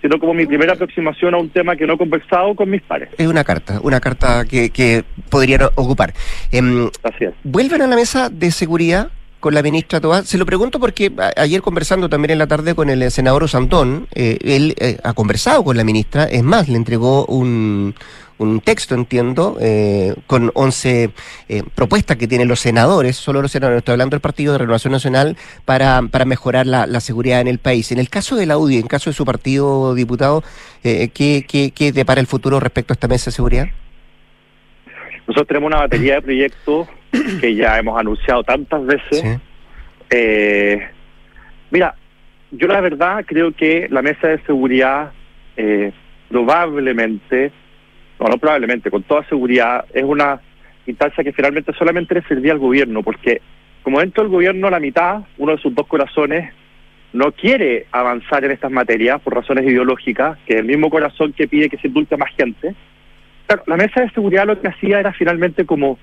F: sino como mi primera aproximación a un tema que no he conversado con mis pares.
A: Es una carta, una carta que, que podrían ocupar. Eh,
F: Así es.
A: ¿Vuelven a la mesa de seguridad? Con la ministra. Se lo pregunto porque ayer conversando también en la tarde con el senador Osantón, eh, él eh, ha conversado con la ministra, es más, le entregó un, un texto, entiendo, eh, con 11 eh, propuestas que tienen los senadores, solo los senadores, estoy hablando del Partido de Renovación Nacional, para, para mejorar la, la seguridad en el país. En el caso de la UDI, en caso de su partido diputado, eh, ¿qué, qué, ¿qué depara el futuro respecto a esta mesa de seguridad?
F: Nosotros tenemos una batería de proyectos que ya hemos anunciado tantas veces.
A: Sí.
F: Eh, mira, yo la verdad creo que la mesa de seguridad eh, probablemente, no, no probablemente, con toda seguridad, es una instancia que finalmente solamente le servía al gobierno, porque como dentro del gobierno la mitad, uno de sus dos corazones, no quiere avanzar en estas materias por razones ideológicas, que es el mismo corazón que pide que se indulte a más gente. Claro, la mesa de seguridad lo que hacía era finalmente como,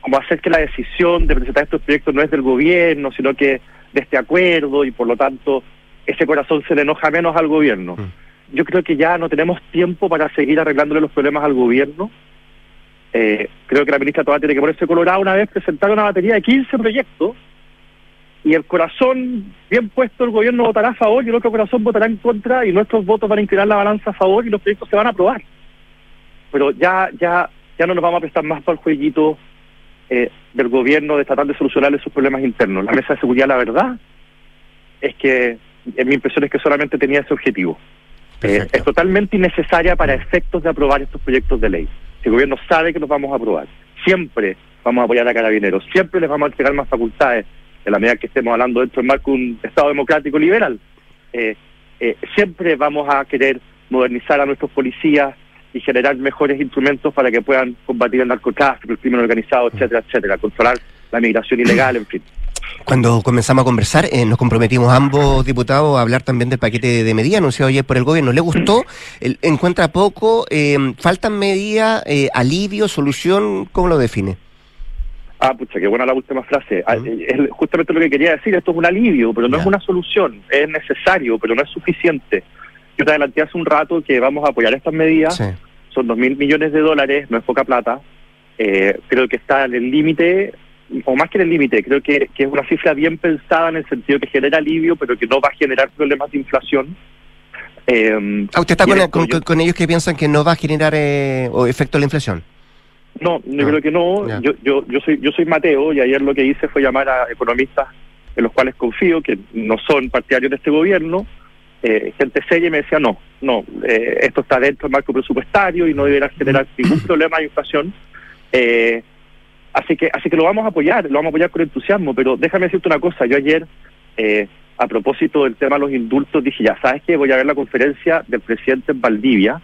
F: como hacer que la decisión de presentar estos proyectos no es del gobierno, sino que de este acuerdo y por lo tanto ese corazón se le enoja menos al gobierno.
A: Mm.
F: Yo creo que ya no tenemos tiempo para seguir arreglándole los problemas al gobierno. Eh, creo que la ministra todavía tiene que ponerse colorada una vez presentar una batería de 15 proyectos y el corazón bien puesto el gobierno votará a favor y el otro corazón votará en contra y nuestros votos van a inclinar la balanza a favor y los proyectos se van a aprobar. Pero ya ya ya no nos vamos a prestar más para el jueguito eh, del gobierno de tratar de solucionarle sus problemas internos. La mesa de seguridad, la verdad, es que en mi impresión es que solamente tenía ese objetivo. Eh, es totalmente innecesaria para efectos de aprobar estos proyectos de ley. Si el gobierno sabe que los vamos a aprobar, siempre vamos a apoyar a carabineros, siempre les vamos a entregar más facultades en la medida que estemos hablando dentro del marco de un Estado democrático liberal. Eh, eh, siempre vamos a querer modernizar a nuestros policías y generar mejores instrumentos para que puedan combatir el narcotráfico, el crimen organizado, etcétera, etcétera, controlar la migración ilegal, en fin.
A: Cuando comenzamos a conversar, eh, nos comprometimos ambos diputados a hablar también del paquete de medidas anunciado ayer por el gobierno. ¿Le gustó? El- ¿Encuentra poco? Eh, ¿Faltan medidas? Eh, ¿Alivio? ¿Solución? ¿Cómo lo define?
F: Ah, pucha, qué buena la última frase. Ah, eh, Es justamente lo que quería decir, esto es un alivio, pero no es una solución, es necesario, pero no es suficiente. Yo te adelanté hace un rato que vamos a apoyar estas medidas,
A: Sí.
F: son dos mil millones de dólares, no es poca plata. Eh, creo que está en el límite, o más que en el límite, creo que, que es una cifra bien pensada en el sentido que genera alivio, pero que no va a generar problemas de inflación. Eh,
A: Ah, ¿Usted está con, con- ellos que piensan que no va a generar eh, o efecto la inflación?
F: No, yo
A: Ah,
F: creo que no. Yo, yo, yo soy, yo soy Mateo y ayer lo que hice fue llamar a economistas en los cuales confío que no son partidarios de este gobierno, eh, gente seria y me decía no, no, eh, esto está dentro del marco presupuestario y no deberá generar ningún problema de inflación. Eh, así que, así que lo vamos a apoyar, lo vamos a apoyar con entusiasmo. Pero déjame decirte una cosa. Yo ayer eh, a propósito del tema de los indultos dije ya sabes que voy a ver la conferencia del presidente en Valdivia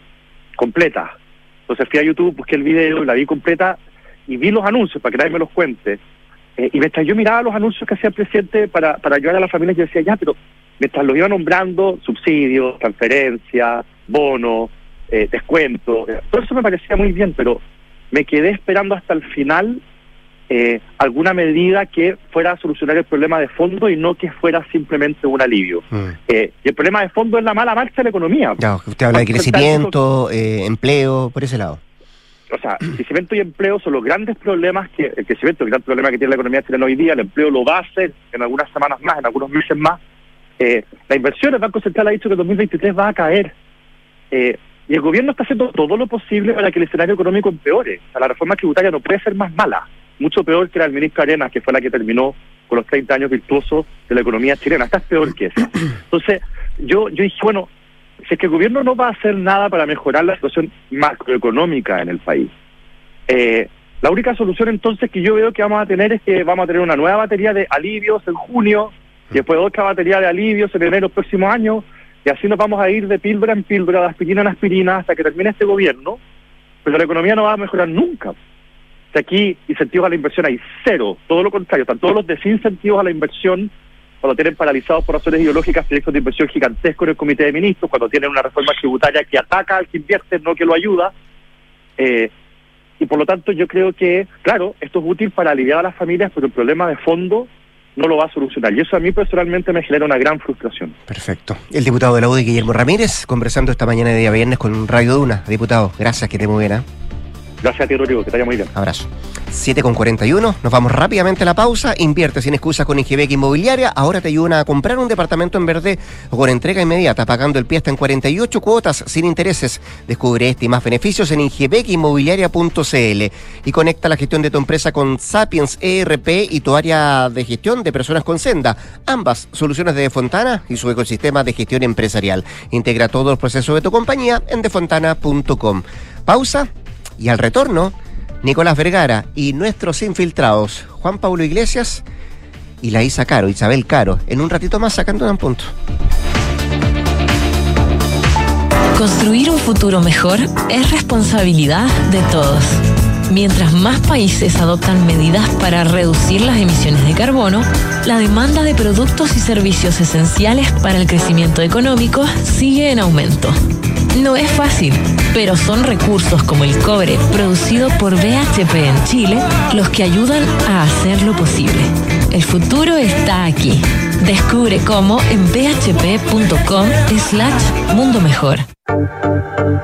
F: completa. Entonces fui a YouTube, busqué el video, la vi completa y vi los anuncios para que nadie me los cuente. Eh, y mientras yo miraba los anuncios que hacía el presidente para, para ayudar a las familias, yo decía, ya, pero mientras los iba nombrando, subsidios, transferencias, bonos, eh, descuentos, eh, todo eso me parecía muy bien, pero me quedé esperando hasta el final eh, alguna medida que fuera a solucionar el problema de fondo y no que fuera simplemente un alivio.
A: Mm.
F: Eh, y el problema de fondo es la mala marcha de la economía.
A: Usted habla de crecimiento, eh, empleo, por ese lado.
F: o sea, crecimiento y empleo son los grandes problemas que el crecimiento, el gran problema que tiene la economía chilena hoy día, el empleo lo va a hacer en algunas semanas más, en algunos meses más. Eh, la inversión, el Banco Central ha dicho que el 2023 va a caer. Eh, y el gobierno está haciendo todo lo posible para que el escenario económico empeore. O sea, la reforma tributaria no puede ser más mala, mucho peor que la del ministro Arenas, que fue la que terminó con los 30 años virtuosos de la economía chilena. Esta es peor que esa. Entonces, yo, yo dije, bueno, si es que el gobierno no va a hacer nada para mejorar la situación macroeconómica en el país, eh, la única solución entonces que yo veo que vamos a tener es que vamos a tener una nueva batería de alivios en junio, y después otra batería de alivios en enero próximo año, y así nos vamos a ir de píldora en píldora, de aspirina en aspirina, hasta que termine este gobierno, pero la economía no va a mejorar nunca. Sea, aquí incentivos a la inversión hay cero, todo lo contrario, están todos los desincentivos a la inversión cuando tienen paralizados por razones ideológicas proyectos de inversión gigantescos en el Comité de Ministros, cuando tienen una reforma tributaria que ataca al que invierte, no que lo ayuda. Eh, y por lo tanto yo creo que, claro, esto es útil para aliviar a las familias, pero el problema de fondo no lo va a solucionar. Y eso a mí personalmente me genera una gran frustración.
A: Perfecto. El diputado de la UDI, Guillermo Ramírez, conversando esta mañana de día viernes con Radio Duna. Diputado, gracias, que te muy. ¿eh?
F: Gracias a ti, Rodrigo, que te vaya muy bien.
A: Abrazo. 7 con 41, nos vamos rápidamente a la pausa. Invierte sin excusas con Ingebec Inmobiliaria. Ahora te ayudan a comprar un departamento en verde con entrega inmediata, pagando el pie hasta en 48 cuotas sin intereses. Descubre este y más beneficios en ingebecinmobiliaria.cl y conecta la gestión de tu empresa con Sapiens ERP y tu área de gestión de personas con Senda. Ambas soluciones de Fontana y su ecosistema de gestión empresarial. Integra todo el proceso de tu compañía en defontana.com. Pausa y al retorno, Nicolás Vergara y nuestros infiltrados, Juan Pablo Iglesias y la Isa Caro, Isabel Caro, en un ratito más sacando un punto.
G: Construir un futuro mejor es responsabilidad de todos. Mientras más países adoptan medidas para reducir las emisiones de carbono, la demanda de productos y servicios esenciales para el crecimiento económico sigue en aumento. No es fácil, pero son recursos como el cobre producido por BHP en Chile los que ayudan a hacerlo posible. El futuro está aquí. Descubre cómo en bhp.com slash mundo mejor.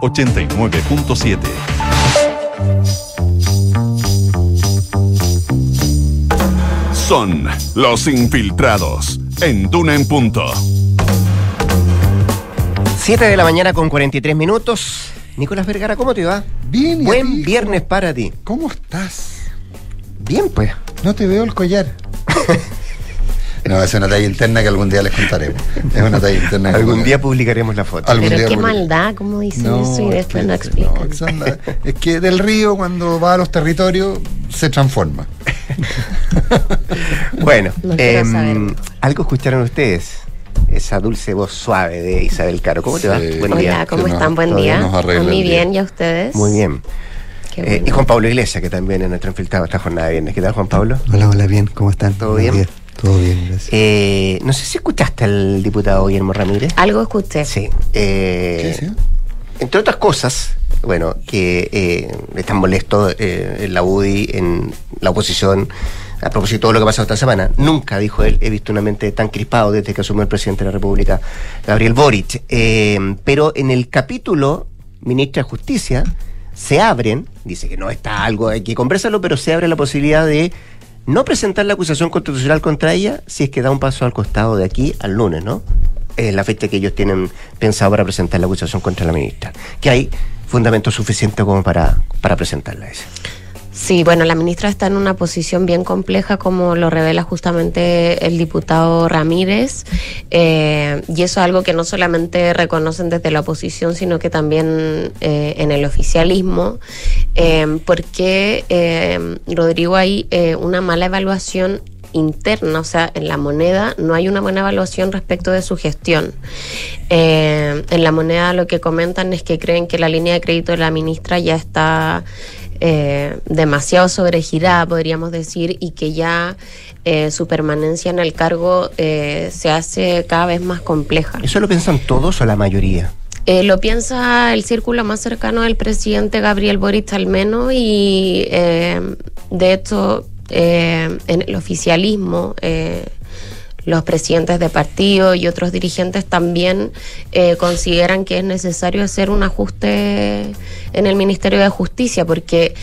C: 89.7. Son los infiltrados en Duna en punto.
A: 7 de la mañana con 43 minutos. Nicolás Vergara, ¿cómo te va?
H: Bien, ¿y a
A: Buen
H: ti?
A: viernes para ti.
H: ¿Cómo estás?
A: Bien, pues.
H: No te veo el collar. No, es una talla interna que algún día les contaremos. Es una talla interna. que
A: Algún
H: algún
A: día publicaremos la foto.
H: Algún
I: Pero
H: día
I: qué maldad, como dicen
H: No,
I: eso y
H: es
I: después
H: que-
I: no explican.
H: no, es que del río cuando va a los territorios se transforma.
A: Bueno, em, algo escucharon ustedes. Esa dulce voz suave de Isabel Caro. ¿Cómo te va?
H: Sí.
A: Buen
I: Hola,
A: día.
I: ¿cómo están? Buen día. A mí bien, ¿y a ustedes?
A: Muy bien. Eh, y Juan Pablo Iglesias, que también es nuestro infiltrado esta jornada de viernes. ¿Qué tal, Juan Pablo?
J: Hola, hola, bien, ¿cómo están?
A: ¿Todo bien?
J: Todo bien, gracias.
A: Eh, no sé si escuchaste al diputado Guillermo Ramírez.
I: Algo escuché.
A: Sí. eh,
H: ¿Qué decía?
A: entre otras cosas, bueno, que eh, están molestos eh, en la UDI, en la oposición, a propósito de todo lo que ha pasado esta semana. Nunca, dijo él, he visto una mente tan crispado desde que asumió el presidente de la República, Gabriel Boric. Eh, pero en el capítulo, ministra de Justicia, se abren, dice que no está algo, hay que conversarlo, pero se abre la posibilidad de no presentar la acusación constitucional contra ella si es que da un paso al costado de aquí al lunes, ¿no? Es la fecha que ellos tienen pensado para presentar la acusación contra la ministra. Que hay fundamento suficiente como para, para presentarla ella.
I: Sí, bueno, la ministra está en una posición bien compleja, como lo revela justamente el diputado Ramírez, eh, y eso es algo que no solamente reconocen desde la oposición, sino que también eh, en el oficialismo, eh, porque eh, Rodrigo hay eh, una mala evaluación interna, o sea, en la moneda no hay una buena evaluación respecto de su gestión. Eh, en la moneda lo que comentan es que creen que la línea de crédito de la ministra ya está eh, demasiado sobregirada, podríamos decir, y que ya eh, su permanencia en el cargo eh, se hace cada vez más compleja.
A: ¿Eso lo piensan todos o la mayoría?
I: Eh, lo piensa el círculo más cercano del presidente Gabriel Boric al menos y eh, de hecho eh, en el oficialismo los presidentes de partido y otros dirigentes también eh, consideran que es necesario hacer un ajuste en el Ministerio de Justicia porque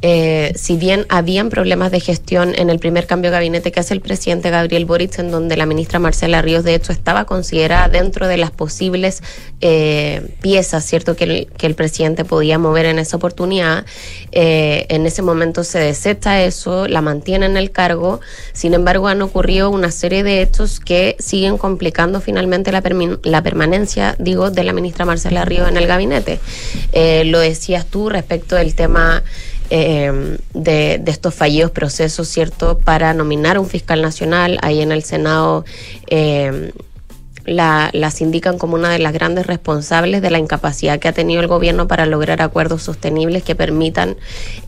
I: eh, si bien habían problemas de gestión en el primer cambio de gabinete que hace el presidente Gabriel Boric, en donde la ministra Marcela Ríos de hecho estaba considerada dentro de las posibles eh, piezas, ¿cierto?, que el, que el presidente podía mover en esa oportunidad, eh, en ese momento se desecha eso, la mantiene en el cargo, sin embargo han ocurrido una serie de hechos que siguen complicando finalmente la, la permanencia, digo, de la ministra Marcela Ríos en el gabinete. Eh, lo decías tú respecto del tema eh, de, estos fallidos procesos, ¿cierto?, para nominar un fiscal nacional. Ahí en el Senado eh, la, las indican como una de las grandes responsables de la incapacidad que ha tenido el gobierno para lograr acuerdos sostenibles que permitan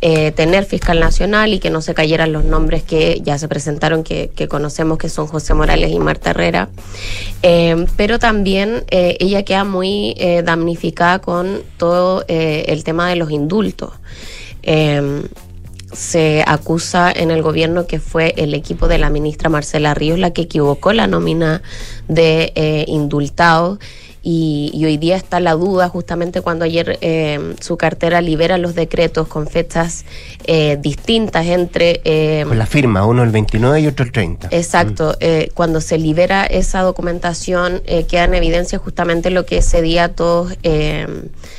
I: eh, tener fiscal nacional y que no se cayeran los nombres que ya se presentaron, que, conocemos que son José Morales y Marta Herrera. Eh, pero también eh, ella queda muy eh, damnificada con todo el tema de los indultos. Eh, se acusa en el gobierno que fue el equipo de la ministra Marcela Ríos la que equivocó la nómina de eh, indultados. Y, y hoy día está la duda, justamente cuando ayer eh, su cartera libera los decretos con fechas eh, distintas entre... eh,
A: Con la firma, uno el 29 y otro el 30.
I: Exacto, eh, cuando se libera esa documentación eh, queda en evidencia justamente lo que ese día todos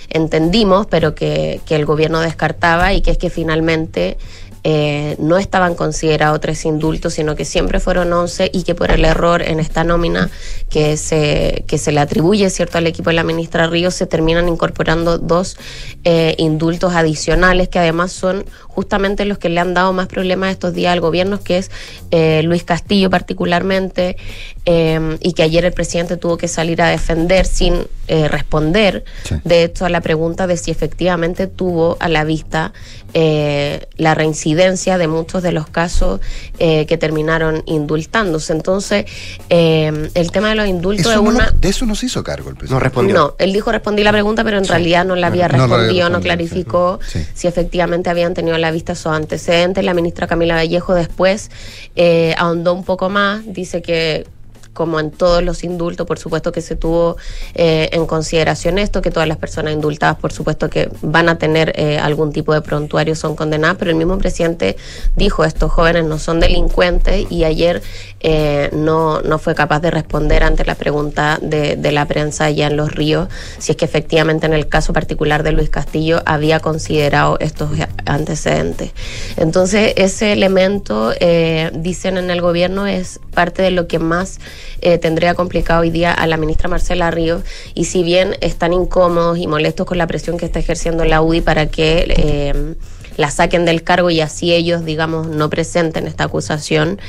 I: entendimos, pero que, que el gobierno descartaba y que es que finalmente eh, no estaban considerados tres indultos, sino que siempre fueron 11 y que por el error en esta nómina que se, que se le atribuye cierto al equipo de la ministra Ríos se terminan incorporando dos eh, indultos adicionales que además son justamente los que le han dado más problemas estos días al gobierno, que es eh, Luis Castillo particularmente, eh, y que ayer el presidente tuvo que salir a defender sin eh, responder, de hecho, a la pregunta de si efectivamente tuvo a la vista eh, la reincidencia de muchos de los casos eh, que terminaron indultándose. Entonces, eh, el tema de los indultos
H: Eso
I: es
H: no lo-
I: una...
H: de eso no se hizo cargo el presidente.
I: No, él dijo respondí la pregunta, pero en realidad no la había
H: No, no
I: respondido, no,
H: respondido,
I: clarificó
H: Sí.
I: si efectivamente habían tenido la vista esos antecedentes. La ministra Camila Vallejo después eh, ahondó un poco más, dice que como en todos los indultos, por supuesto que se tuvo eh, en consideración esto, que todas las personas indultadas, por supuesto que van a tener eh, algún tipo de prontuario, son condenadas, pero el mismo presidente dijo, estos jóvenes no son delincuentes y ayer eh, no, no fue capaz de responder ante la pregunta de, de la prensa allá en Los Ríos, si es que efectivamente en el caso particular de Luis Castillo había considerado estos antecedentes. Entonces, ese elemento, eh, dicen en el gobierno, es parte de lo que más eh, tendría complicado hoy día a la ministra Marcela Ríos. Y si bien están incómodos y molestos con la presión que está ejerciendo la UDI para que eh, la saquen del cargo y así ellos, digamos, no presenten esta acusación,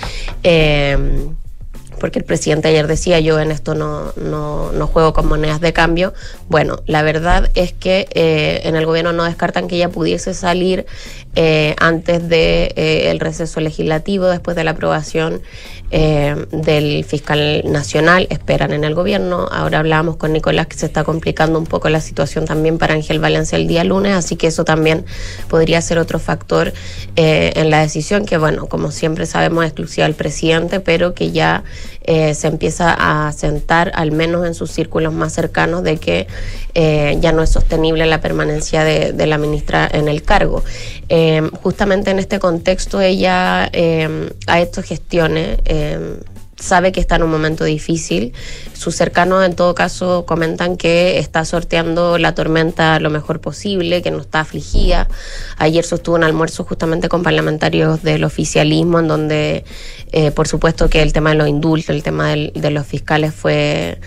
I: eh, porque el presidente ayer decía yo en esto no, no, no juego con monedas de cambio. Bueno, la verdad es que eh, en el gobierno no descartan que ella pudiese salir eh, antes de eh, el receso legislativo, después de la aprobación del fiscal nacional, esperan en el gobierno. Ahora hablábamos con Nicolás que se está complicando un poco la situación también para Ángel Valencia el día lunes, así que eso también podría ser otro factor en la decisión que, bueno, como siempre sabemos, es exclusiva del presidente, pero que ya eh, se empieza a sentar, al menos en sus círculos más cercanos, de que eh, ya no es sostenible la permanencia de, de la ministra en el cargo. Eh, justamente en este contexto ella eh, ha hecho gestiones. Sabe que está en un momento difícil. Sus cercanos, en todo caso, comentan que está sorteando la tormenta lo mejor posible, que no está afligida. Ayer sostuvo un almuerzo justamente con parlamentarios del oficialismo, en donde, eh, por supuesto, que el tema de los indultos, el tema del- de los fiscales fue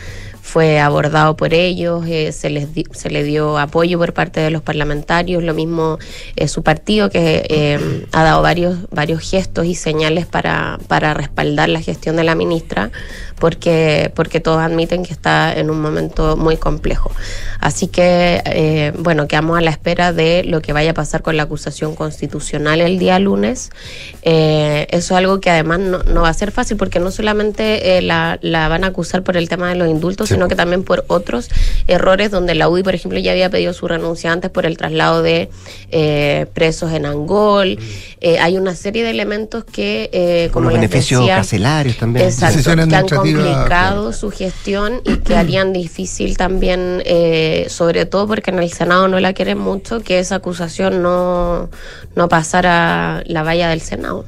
I: fue abordado por ellos, eh, se, les di- se le dio apoyo por parte de los parlamentarios, lo mismo eh, su partido que eh, ha dado varios, varios gestos y señales para, para respaldar la gestión de la ministra, porque, porque todos admiten que está en un momento muy complejo. Así que, eh, bueno, quedamos a la espera de lo que vaya a pasar con la acusación constitucional el día lunes. Eh, eso es algo que además no, no va a ser fácil porque no solamente la, la van a acusar por el tema de los indultos, sino que también por otros errores donde la UDI, por ejemplo, ya había pedido su renuncia antes por el traslado de eh, presos en Angol. Eh, hay una serie de elementos que, eh, como
A: Los
I: les
A: beneficios
I: decía,
A: carcelarios también.
I: Exacto, que han complicado su gestión y que harían difícil también, eh, sobre todo porque en el Senado no la quieren mucho, que esa acusación no, no pasara la valla del Senado.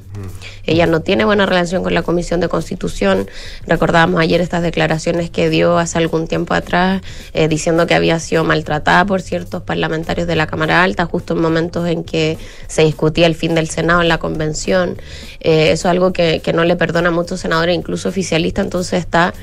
I: Ella no tiene buena relación con la Comisión de Constitución. Recordábamos ayer estas declaraciones que dio hace algún tiempo atrás, eh, diciendo que había sido maltratada por ciertos parlamentarios de la Cámara Alta, justo en momentos en que se discutía el fin del Senado en la convención. Eh, eso es algo que, que no le perdona a muchos senadores, incluso oficialistas, entonces está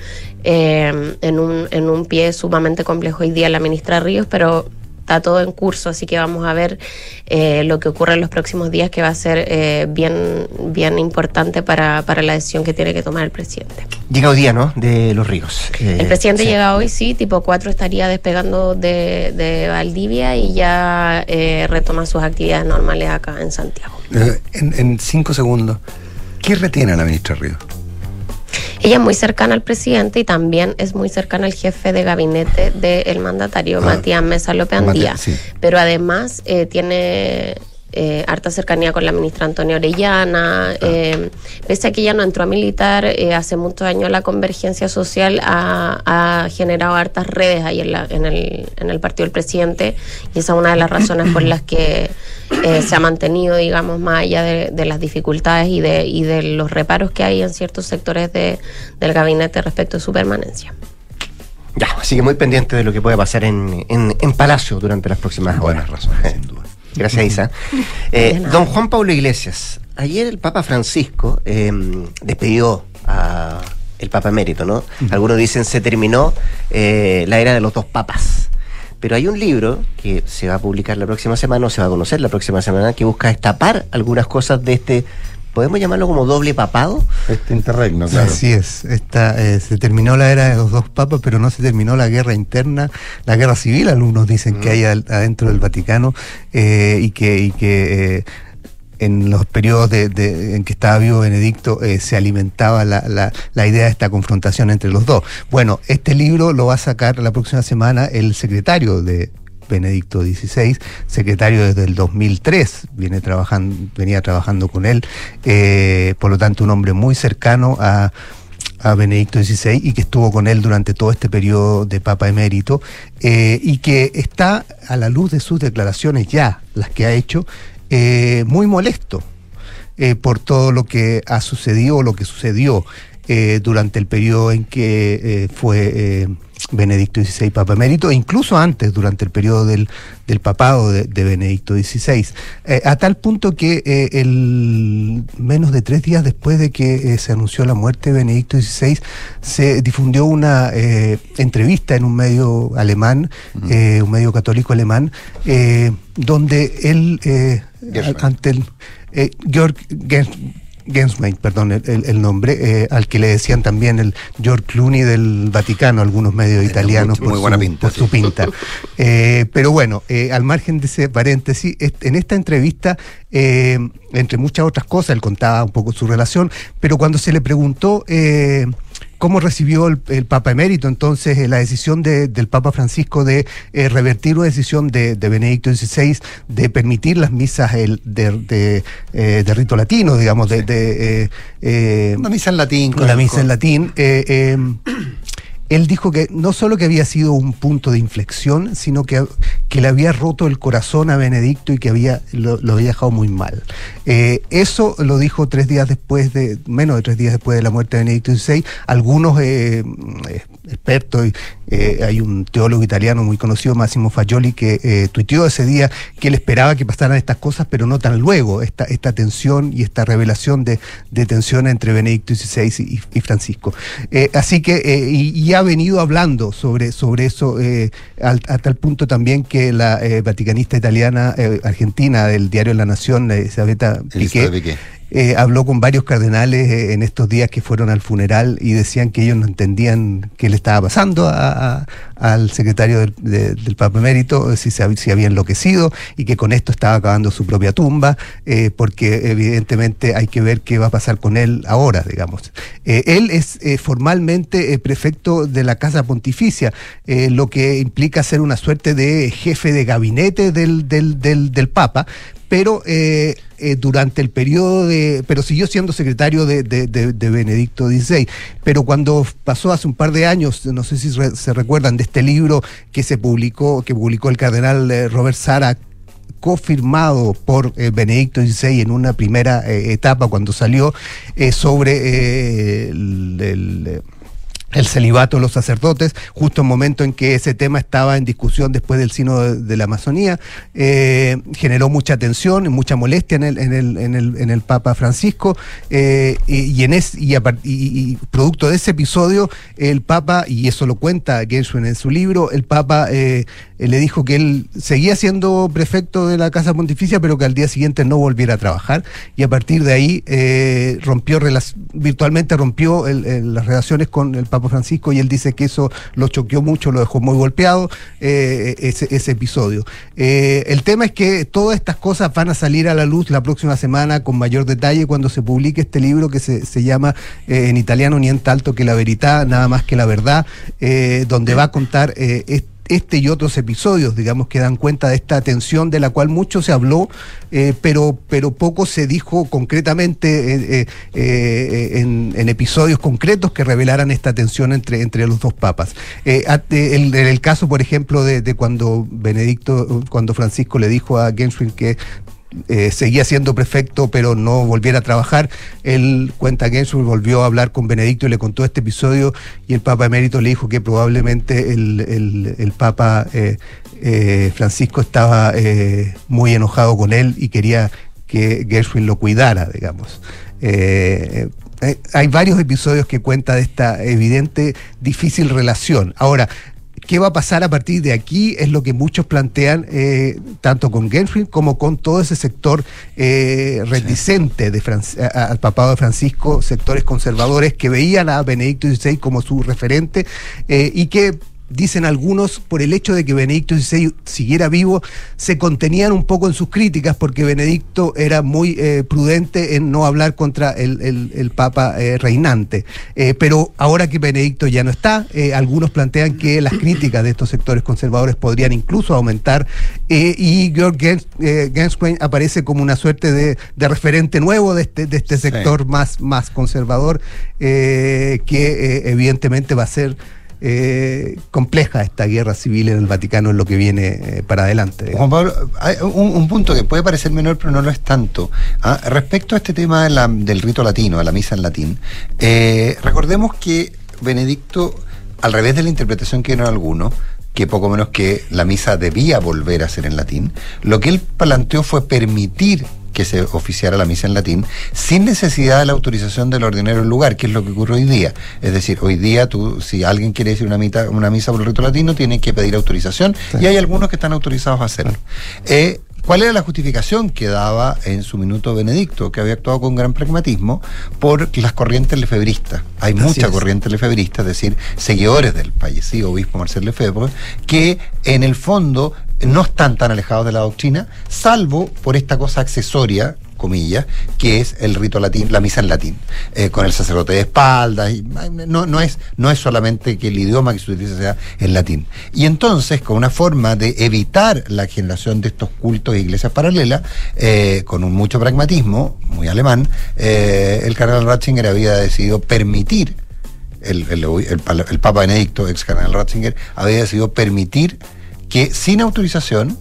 I: eh, en, un, en un pie sumamente complejo hoy día la ministra Ríos, pero está todo en curso, así que vamos a ver eh, lo que ocurre en los próximos días, que va a ser eh, bien, bien importante para, para la decisión que tiene que tomar el presidente.
A: Llega hoy día, ¿no? De los ríos. Eh,
I: El presidente
A: sí.
I: llega hoy, sí, tipo 4 estaría despegando de, de Valdivia y ya eh, retoma sus actividades normales acá en Santiago.
K: Eh, en, en cinco segundos, ¿qué retiene a la ministra Río?
I: Ella es muy cercana al presidente y también es muy cercana al jefe de gabinete del mandatario,
K: Ah,
I: Matías Mesa López Andía.
K: Matías, sí.
I: Pero además eh, tiene eh, harta cercanía con la ministra Antonia Orellana. eh, pese a que ella no entró a militar, eh, hace muchos años la convergencia social ha, ha generado hartas redes ahí en, la- en el, en el partido del presidente y esa es una de las razones por las que eh, se ha mantenido, digamos, más allá de, de las dificultades y de, y de los reparos que hay en ciertos sectores de- del gabinete respecto a su permanencia.
A: Ya, así que muy pendiente de lo que puede pasar en, en, en Palacio durante las próximas horas. razones, sin duda. Gracias, Isa. Eh, don Juan Pablo Iglesias, ayer el Papa Francisco eh, despidió a el Papa Emérito, ¿no? Algunos dicen se terminó eh, la era de los dos papas. Pero hay un libro que se va a publicar la próxima semana, o se va a conocer la próxima semana, que busca destapar algunas cosas de este, podemos llamarlo como doble papado.
H: Este interregno, claro.
J: Así es, esta, eh, se terminó la era de los dos papas, pero no se terminó la guerra interna, la guerra civil, algunos dicen que hay al- adentro del Vaticano, eh, y que, y que eh, en los periodos de, de- en que estaba vivo Benedicto eh, se alimentaba la, la- la idea de esta confrontación entre los dos. Bueno, este libro lo va a sacar la próxima semana el secretario de Benedicto XVI, secretario desde el 2003, viene trabajando, venía trabajando con él, eh, por lo tanto un hombre muy cercano a, a Benedicto XVI y que estuvo con él durante todo este periodo de Papa emérito eh, y que está a la luz de sus declaraciones ya, las que ha hecho, eh, muy molesto por todo lo que ha sucedido o lo que sucedió durante el periodo en que fue Benedicto XVI Papa Emérito, e incluso antes, durante el periodo del, del papado de, de Benedicto XVI, eh, a tal punto que eh, el, menos de tres días después de que eh, se anunció la muerte de Benedicto XVI, se difundió una entrevista en un medio alemán, un medio católico alemán, donde él,
H: Gershwin.
J: ante el Georg Gens- Genswein, perdón, el, el- el nombre, eh, al que le decían también el George Clooney del Vaticano, algunos medios italianos
K: muy
J: por,
K: buena
J: su,
K: pinta,
J: por su pinta. Eh, pero bueno, eh, al margen de ese paréntesis, en esta entrevista, entre muchas otras cosas, él contaba un poco su relación, pero cuando se le preguntó cómo recibió el, el Papa emérito entonces eh, la decisión de- del Papa Francisco de eh, revertir una decisión de, de Benedicto XVI de permitir las misas el- de, de, eh, de rito latino, digamos, de... de, eh, eh,
H: Una misa en latín. con-
J: la misa en latín. Él dijo que no solo que había sido un punto de inflexión, sino que, que le había roto el corazón a Benedicto y que había lo, había dejado muy mal. Eh, eso lo dijo tres días después de, menos de tres días después de la muerte de Benedicto XVI. Algunos eh, eh, expertos, hay un teólogo italiano muy conocido, Massimo Fagioli, que tuiteó ese día que él esperaba que pasaran estas cosas, pero no tan luego, esta, esta tensión y esta revelación de, de tensión entre Benedicto XVI y, y Francisco. Así que, y, y venido hablando sobre, sobre eso, eh, al, a tal punto también que la eh, vaticanista italiana, eh, argentina del diario La Nación, Piqué,
H: Piqué.
J: Eh, habló con varios cardenales eh, en estos días que fueron al funeral y decían que ellos no entendían qué le estaba pasando a- al secretario del, de- del Papa Emérito, eh, si, se si había enloquecido y que con esto estaba acabando su propia tumba, porque evidentemente hay que ver qué va a pasar con él ahora, digamos. Él es formalmente prefecto de la Casa Pontificia, lo que implica ser una suerte de jefe de gabinete del, del, del, del Papa, pero eh, eh, durante el periodo de. Pero siguió siendo secretario de, Benedicto XVI. Pero cuando pasó hace un par de años, no sé si se recuerdan de este libro que se publicó, que publicó el cardenal eh, Robert Sara cofirmado por Benedicto XVI en una primera etapa cuando salió sobre el- el celibato de los sacerdotes, justo en momento en que ese tema estaba en discusión después del Sino de, la Amazonía, eh, generó mucha tensión y mucha molestia en el, en el, en el, en el Papa Francisco, eh, y, en es, y- y producto de ese episodio, el Papa, y eso lo cuenta Gershwin en su libro, el Papa eh, eh, le dijo que él seguía siendo prefecto de la Casa Pontificia, pero que al día siguiente no volviera a trabajar, y a partir de ahí eh, rompió virtualmente rompió las relaciones con el Papa Francisco y él dice que eso lo choqueó mucho, lo dejó muy golpeado eh, ese, episodio. El tema es que todas estas cosas van a salir a la luz la próxima semana con mayor detalle cuando se publique este libro que se, se llama en italiano Niente alto que la verità, nada más que la verdad, donde va a contar eh, est- este y otros episodios, digamos, que dan cuenta de esta tensión de la cual mucho se habló, eh, pero, pero poco se dijo concretamente eh, eh, en, episodios concretos que revelaran esta tensión entre, entre los dos papas. En el caso, por ejemplo, de, cuando Benedicto, cuando Francisco le dijo a Genswein que eh, seguía siendo prefecto, pero no volviera a trabajar. Él cuenta que volvió a hablar con Benedicto y le contó este episodio y el Papa Emérito le dijo que probablemente el, el- Papa eh, eh, Francisco estaba muy enojado con él y quería que Gershwin lo cuidara, digamos. Hay varios episodios que cuenta de esta evidente difícil relación. Ahora, ¿Qué va a pasar a partir de aquí? Es lo que muchos plantean, eh, tanto con Genswein como con todo ese sector eh, reticente de al papado de Francisco, sectores conservadores que veían a Benedicto XVI como su referente eh, y que dicen algunos, por el hecho de que Benedicto XVI siguiera vivo, se contenían un poco en sus críticas porque Benedicto era muy eh, prudente en no hablar contra el, el- el Papa eh, reinante. Eh, pero ahora que Benedicto ya no está, algunos plantean que las críticas de estos sectores conservadores podrían incluso aumentar y Georg Gens, Genswein aparece como una suerte de, de referente nuevo de este, de este sector más, más conservador que evidentemente va a ser eh, compleja esta guerra civil en el Vaticano en lo que viene eh, para adelante.
H: Juan Pablo, un, un punto que puede parecer menor, pero no lo es tanto. ¿ah? Respecto a este tema del rito latino, de la misa en latín, eh, recordemos que Benedicto, al revés de la interpretación que dieron algunos, que poco menos que la misa debía volver a ser en latín, lo que él planteó fue permitir que se oficiara la misa en latín sin necesidad de la autorización del ordinario del lugar, que es lo que ocurre hoy día. Es decir, hoy día tú, si alguien quiere decir una, mita- una misa por el rito latino, tiene que pedir autorización y hay algunos que están autorizados a hacerlo. Eh, ¿Cuál era la justificación que daba en su minuto Benedicto, que había actuado con gran pragmatismo por las corrientes lefebristas? Hay
J: Así
H: mucha
J: es.
H: corriente lefebrista, es decir, seguidores del fallecido obispo Marcel Lefebvre, que en el fondo no están tan alejados de la doctrina, salvo por esta cosa accesoria comillas, que es el rito latín, la misa en latín, eh, con el sacerdote de espaldas. No, no, es, no es solamente que el idioma que se utiliza sea el latín. Y entonces, con una forma de evitar la generación de estos cultos e iglesias paralelas, eh, con un mucho pragmatismo, muy alemán, eh, el cardenal Ratzinger había decidido permitir el, el- el el Papa Benedicto, ex cardenal Ratzinger, había decidido permitir que sin autorización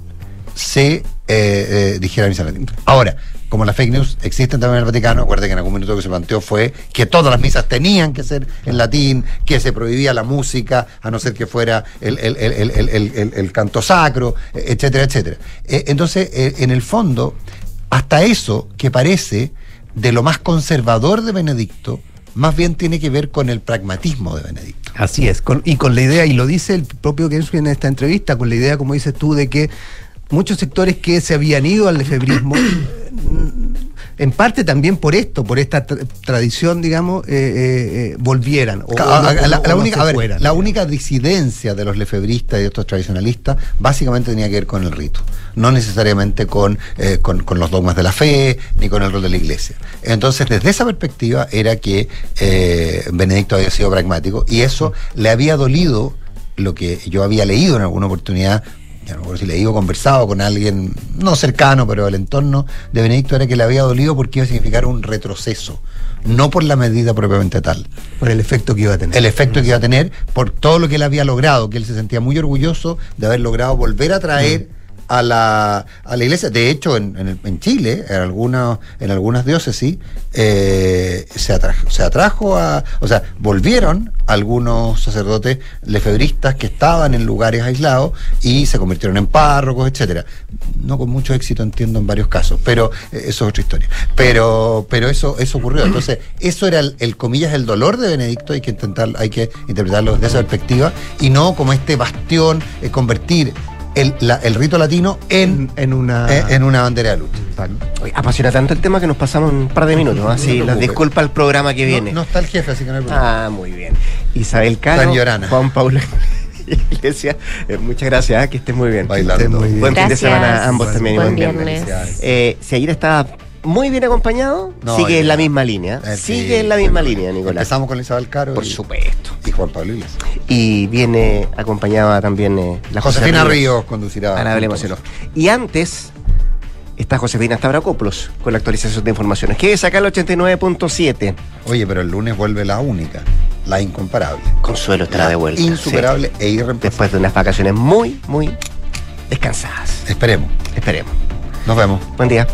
H: se eh, eh, dijera misa en latín. Ahora, como las fake news existen también en el Vaticano, acuérdense que en algún minuto que se planteó fue que todas las misas tenían que ser en latín, que se prohibía la música, a no ser que fuera el, canto sacro, etcétera, etcétera. Eh, entonces, eh, en el fondo, hasta eso que parece de lo más conservador de Benedicto, más bien tiene que ver con el pragmatismo de Benedicto.
J: Así es, con- y con la idea, y lo dice el propio Kensuke en esta entrevista, con la idea, como dices tú, de que muchos sectores que se habían ido al lefebrismo, en parte también por esto, por esta tra- tradición, digamos, eh, eh, eh, volvieran. o-
H: a- la,
J: no-
H: la
J: o no
H: única, ver,
J: fueran.
H: la única disidencia de los lefebristas y de estos tradicionalistas básicamente tenía que ver con el rito, no necesariamente con, eh, con, con los dogmas de la fe ni con el rol de la iglesia. Entonces, desde esa perspectiva era que eh, Benedicto había sido pragmático y eso le había dolido lo que yo había leído en alguna oportunidad. Ya no recuerdo si leído o conversado con alguien no cercano, pero del entorno de Benedicto era que le había dolido porque iba a significar un retroceso, no por la medida propiamente tal.
J: Por el efecto que iba a tener.
H: El efecto que iba a tener por todo lo que él había logrado, que él se sentía muy orgulloso de haber logrado volver a traer a la, a la iglesia. De hecho, en, en en Chile, en, algunas en algunas diócesis, eh, se, atrajo, se atrajo a. O sea, volvieron algunos sacerdotes lefebristas que estaban en lugares aislados y se convirtieron en párrocos, etcétera. No con mucho éxito, entiendo, en varios casos, pero eh, eso es otra historia. Pero, pero eso, eso ocurrió. Entonces, eso era el, el, comillas, el dolor de Benedicto, hay que intentar, hay que interpretarlo desde esa perspectiva, y no como este bastión, eh, convertir el, la- el rito latino en,
J: en, una...
H: eh, en una bandera de lucha.
A: Oye, apasiona tanto el tema que nos pasamos un par de minutos. Así, las
H: preocupes.
A: disculpas al programa que viene.
H: No, no está el jefe, así que no hay problema.
A: Ah, muy bien. Isabel Cano. Juan Pablo Iglesia, eh, muchas gracias, que estén muy bien.
H: Bailando.
A: Muy bien. Buen fin de semana a ambos también. y
I: Buen
A: buen
I: viernes.
A: Eh, si ayer está muy bien acompañado,
H: No,
A: sigue
H: ya.
A: en la misma línea.
H: Eh,
A: sigue
H: sí,
A: en la misma línea, Nicolás.
H: Empezamos con Isabel Caro.
A: Por
H: y,
A: supuesto.
H: Y Juan Pablo Iglesias.
A: Y viene acompañada también eh, la
H: Josefina
A: José
H: Ríos conducirá.
A: Ana Belén. Y antes está Josefina Stavrakopoulos con la actualización de informaciones. Que es acá el 89.7.
H: Oye, pero el lunes vuelve la única, la incomparable.
A: Consuelo estará
H: La
A: de vuelta.
H: Insuperable
A: sí.
H: e irreemplazable.
A: Después de unas vacaciones muy, muy descansadas.
H: Esperemos.
A: Esperemos.
H: Nos vemos.
A: Buen día.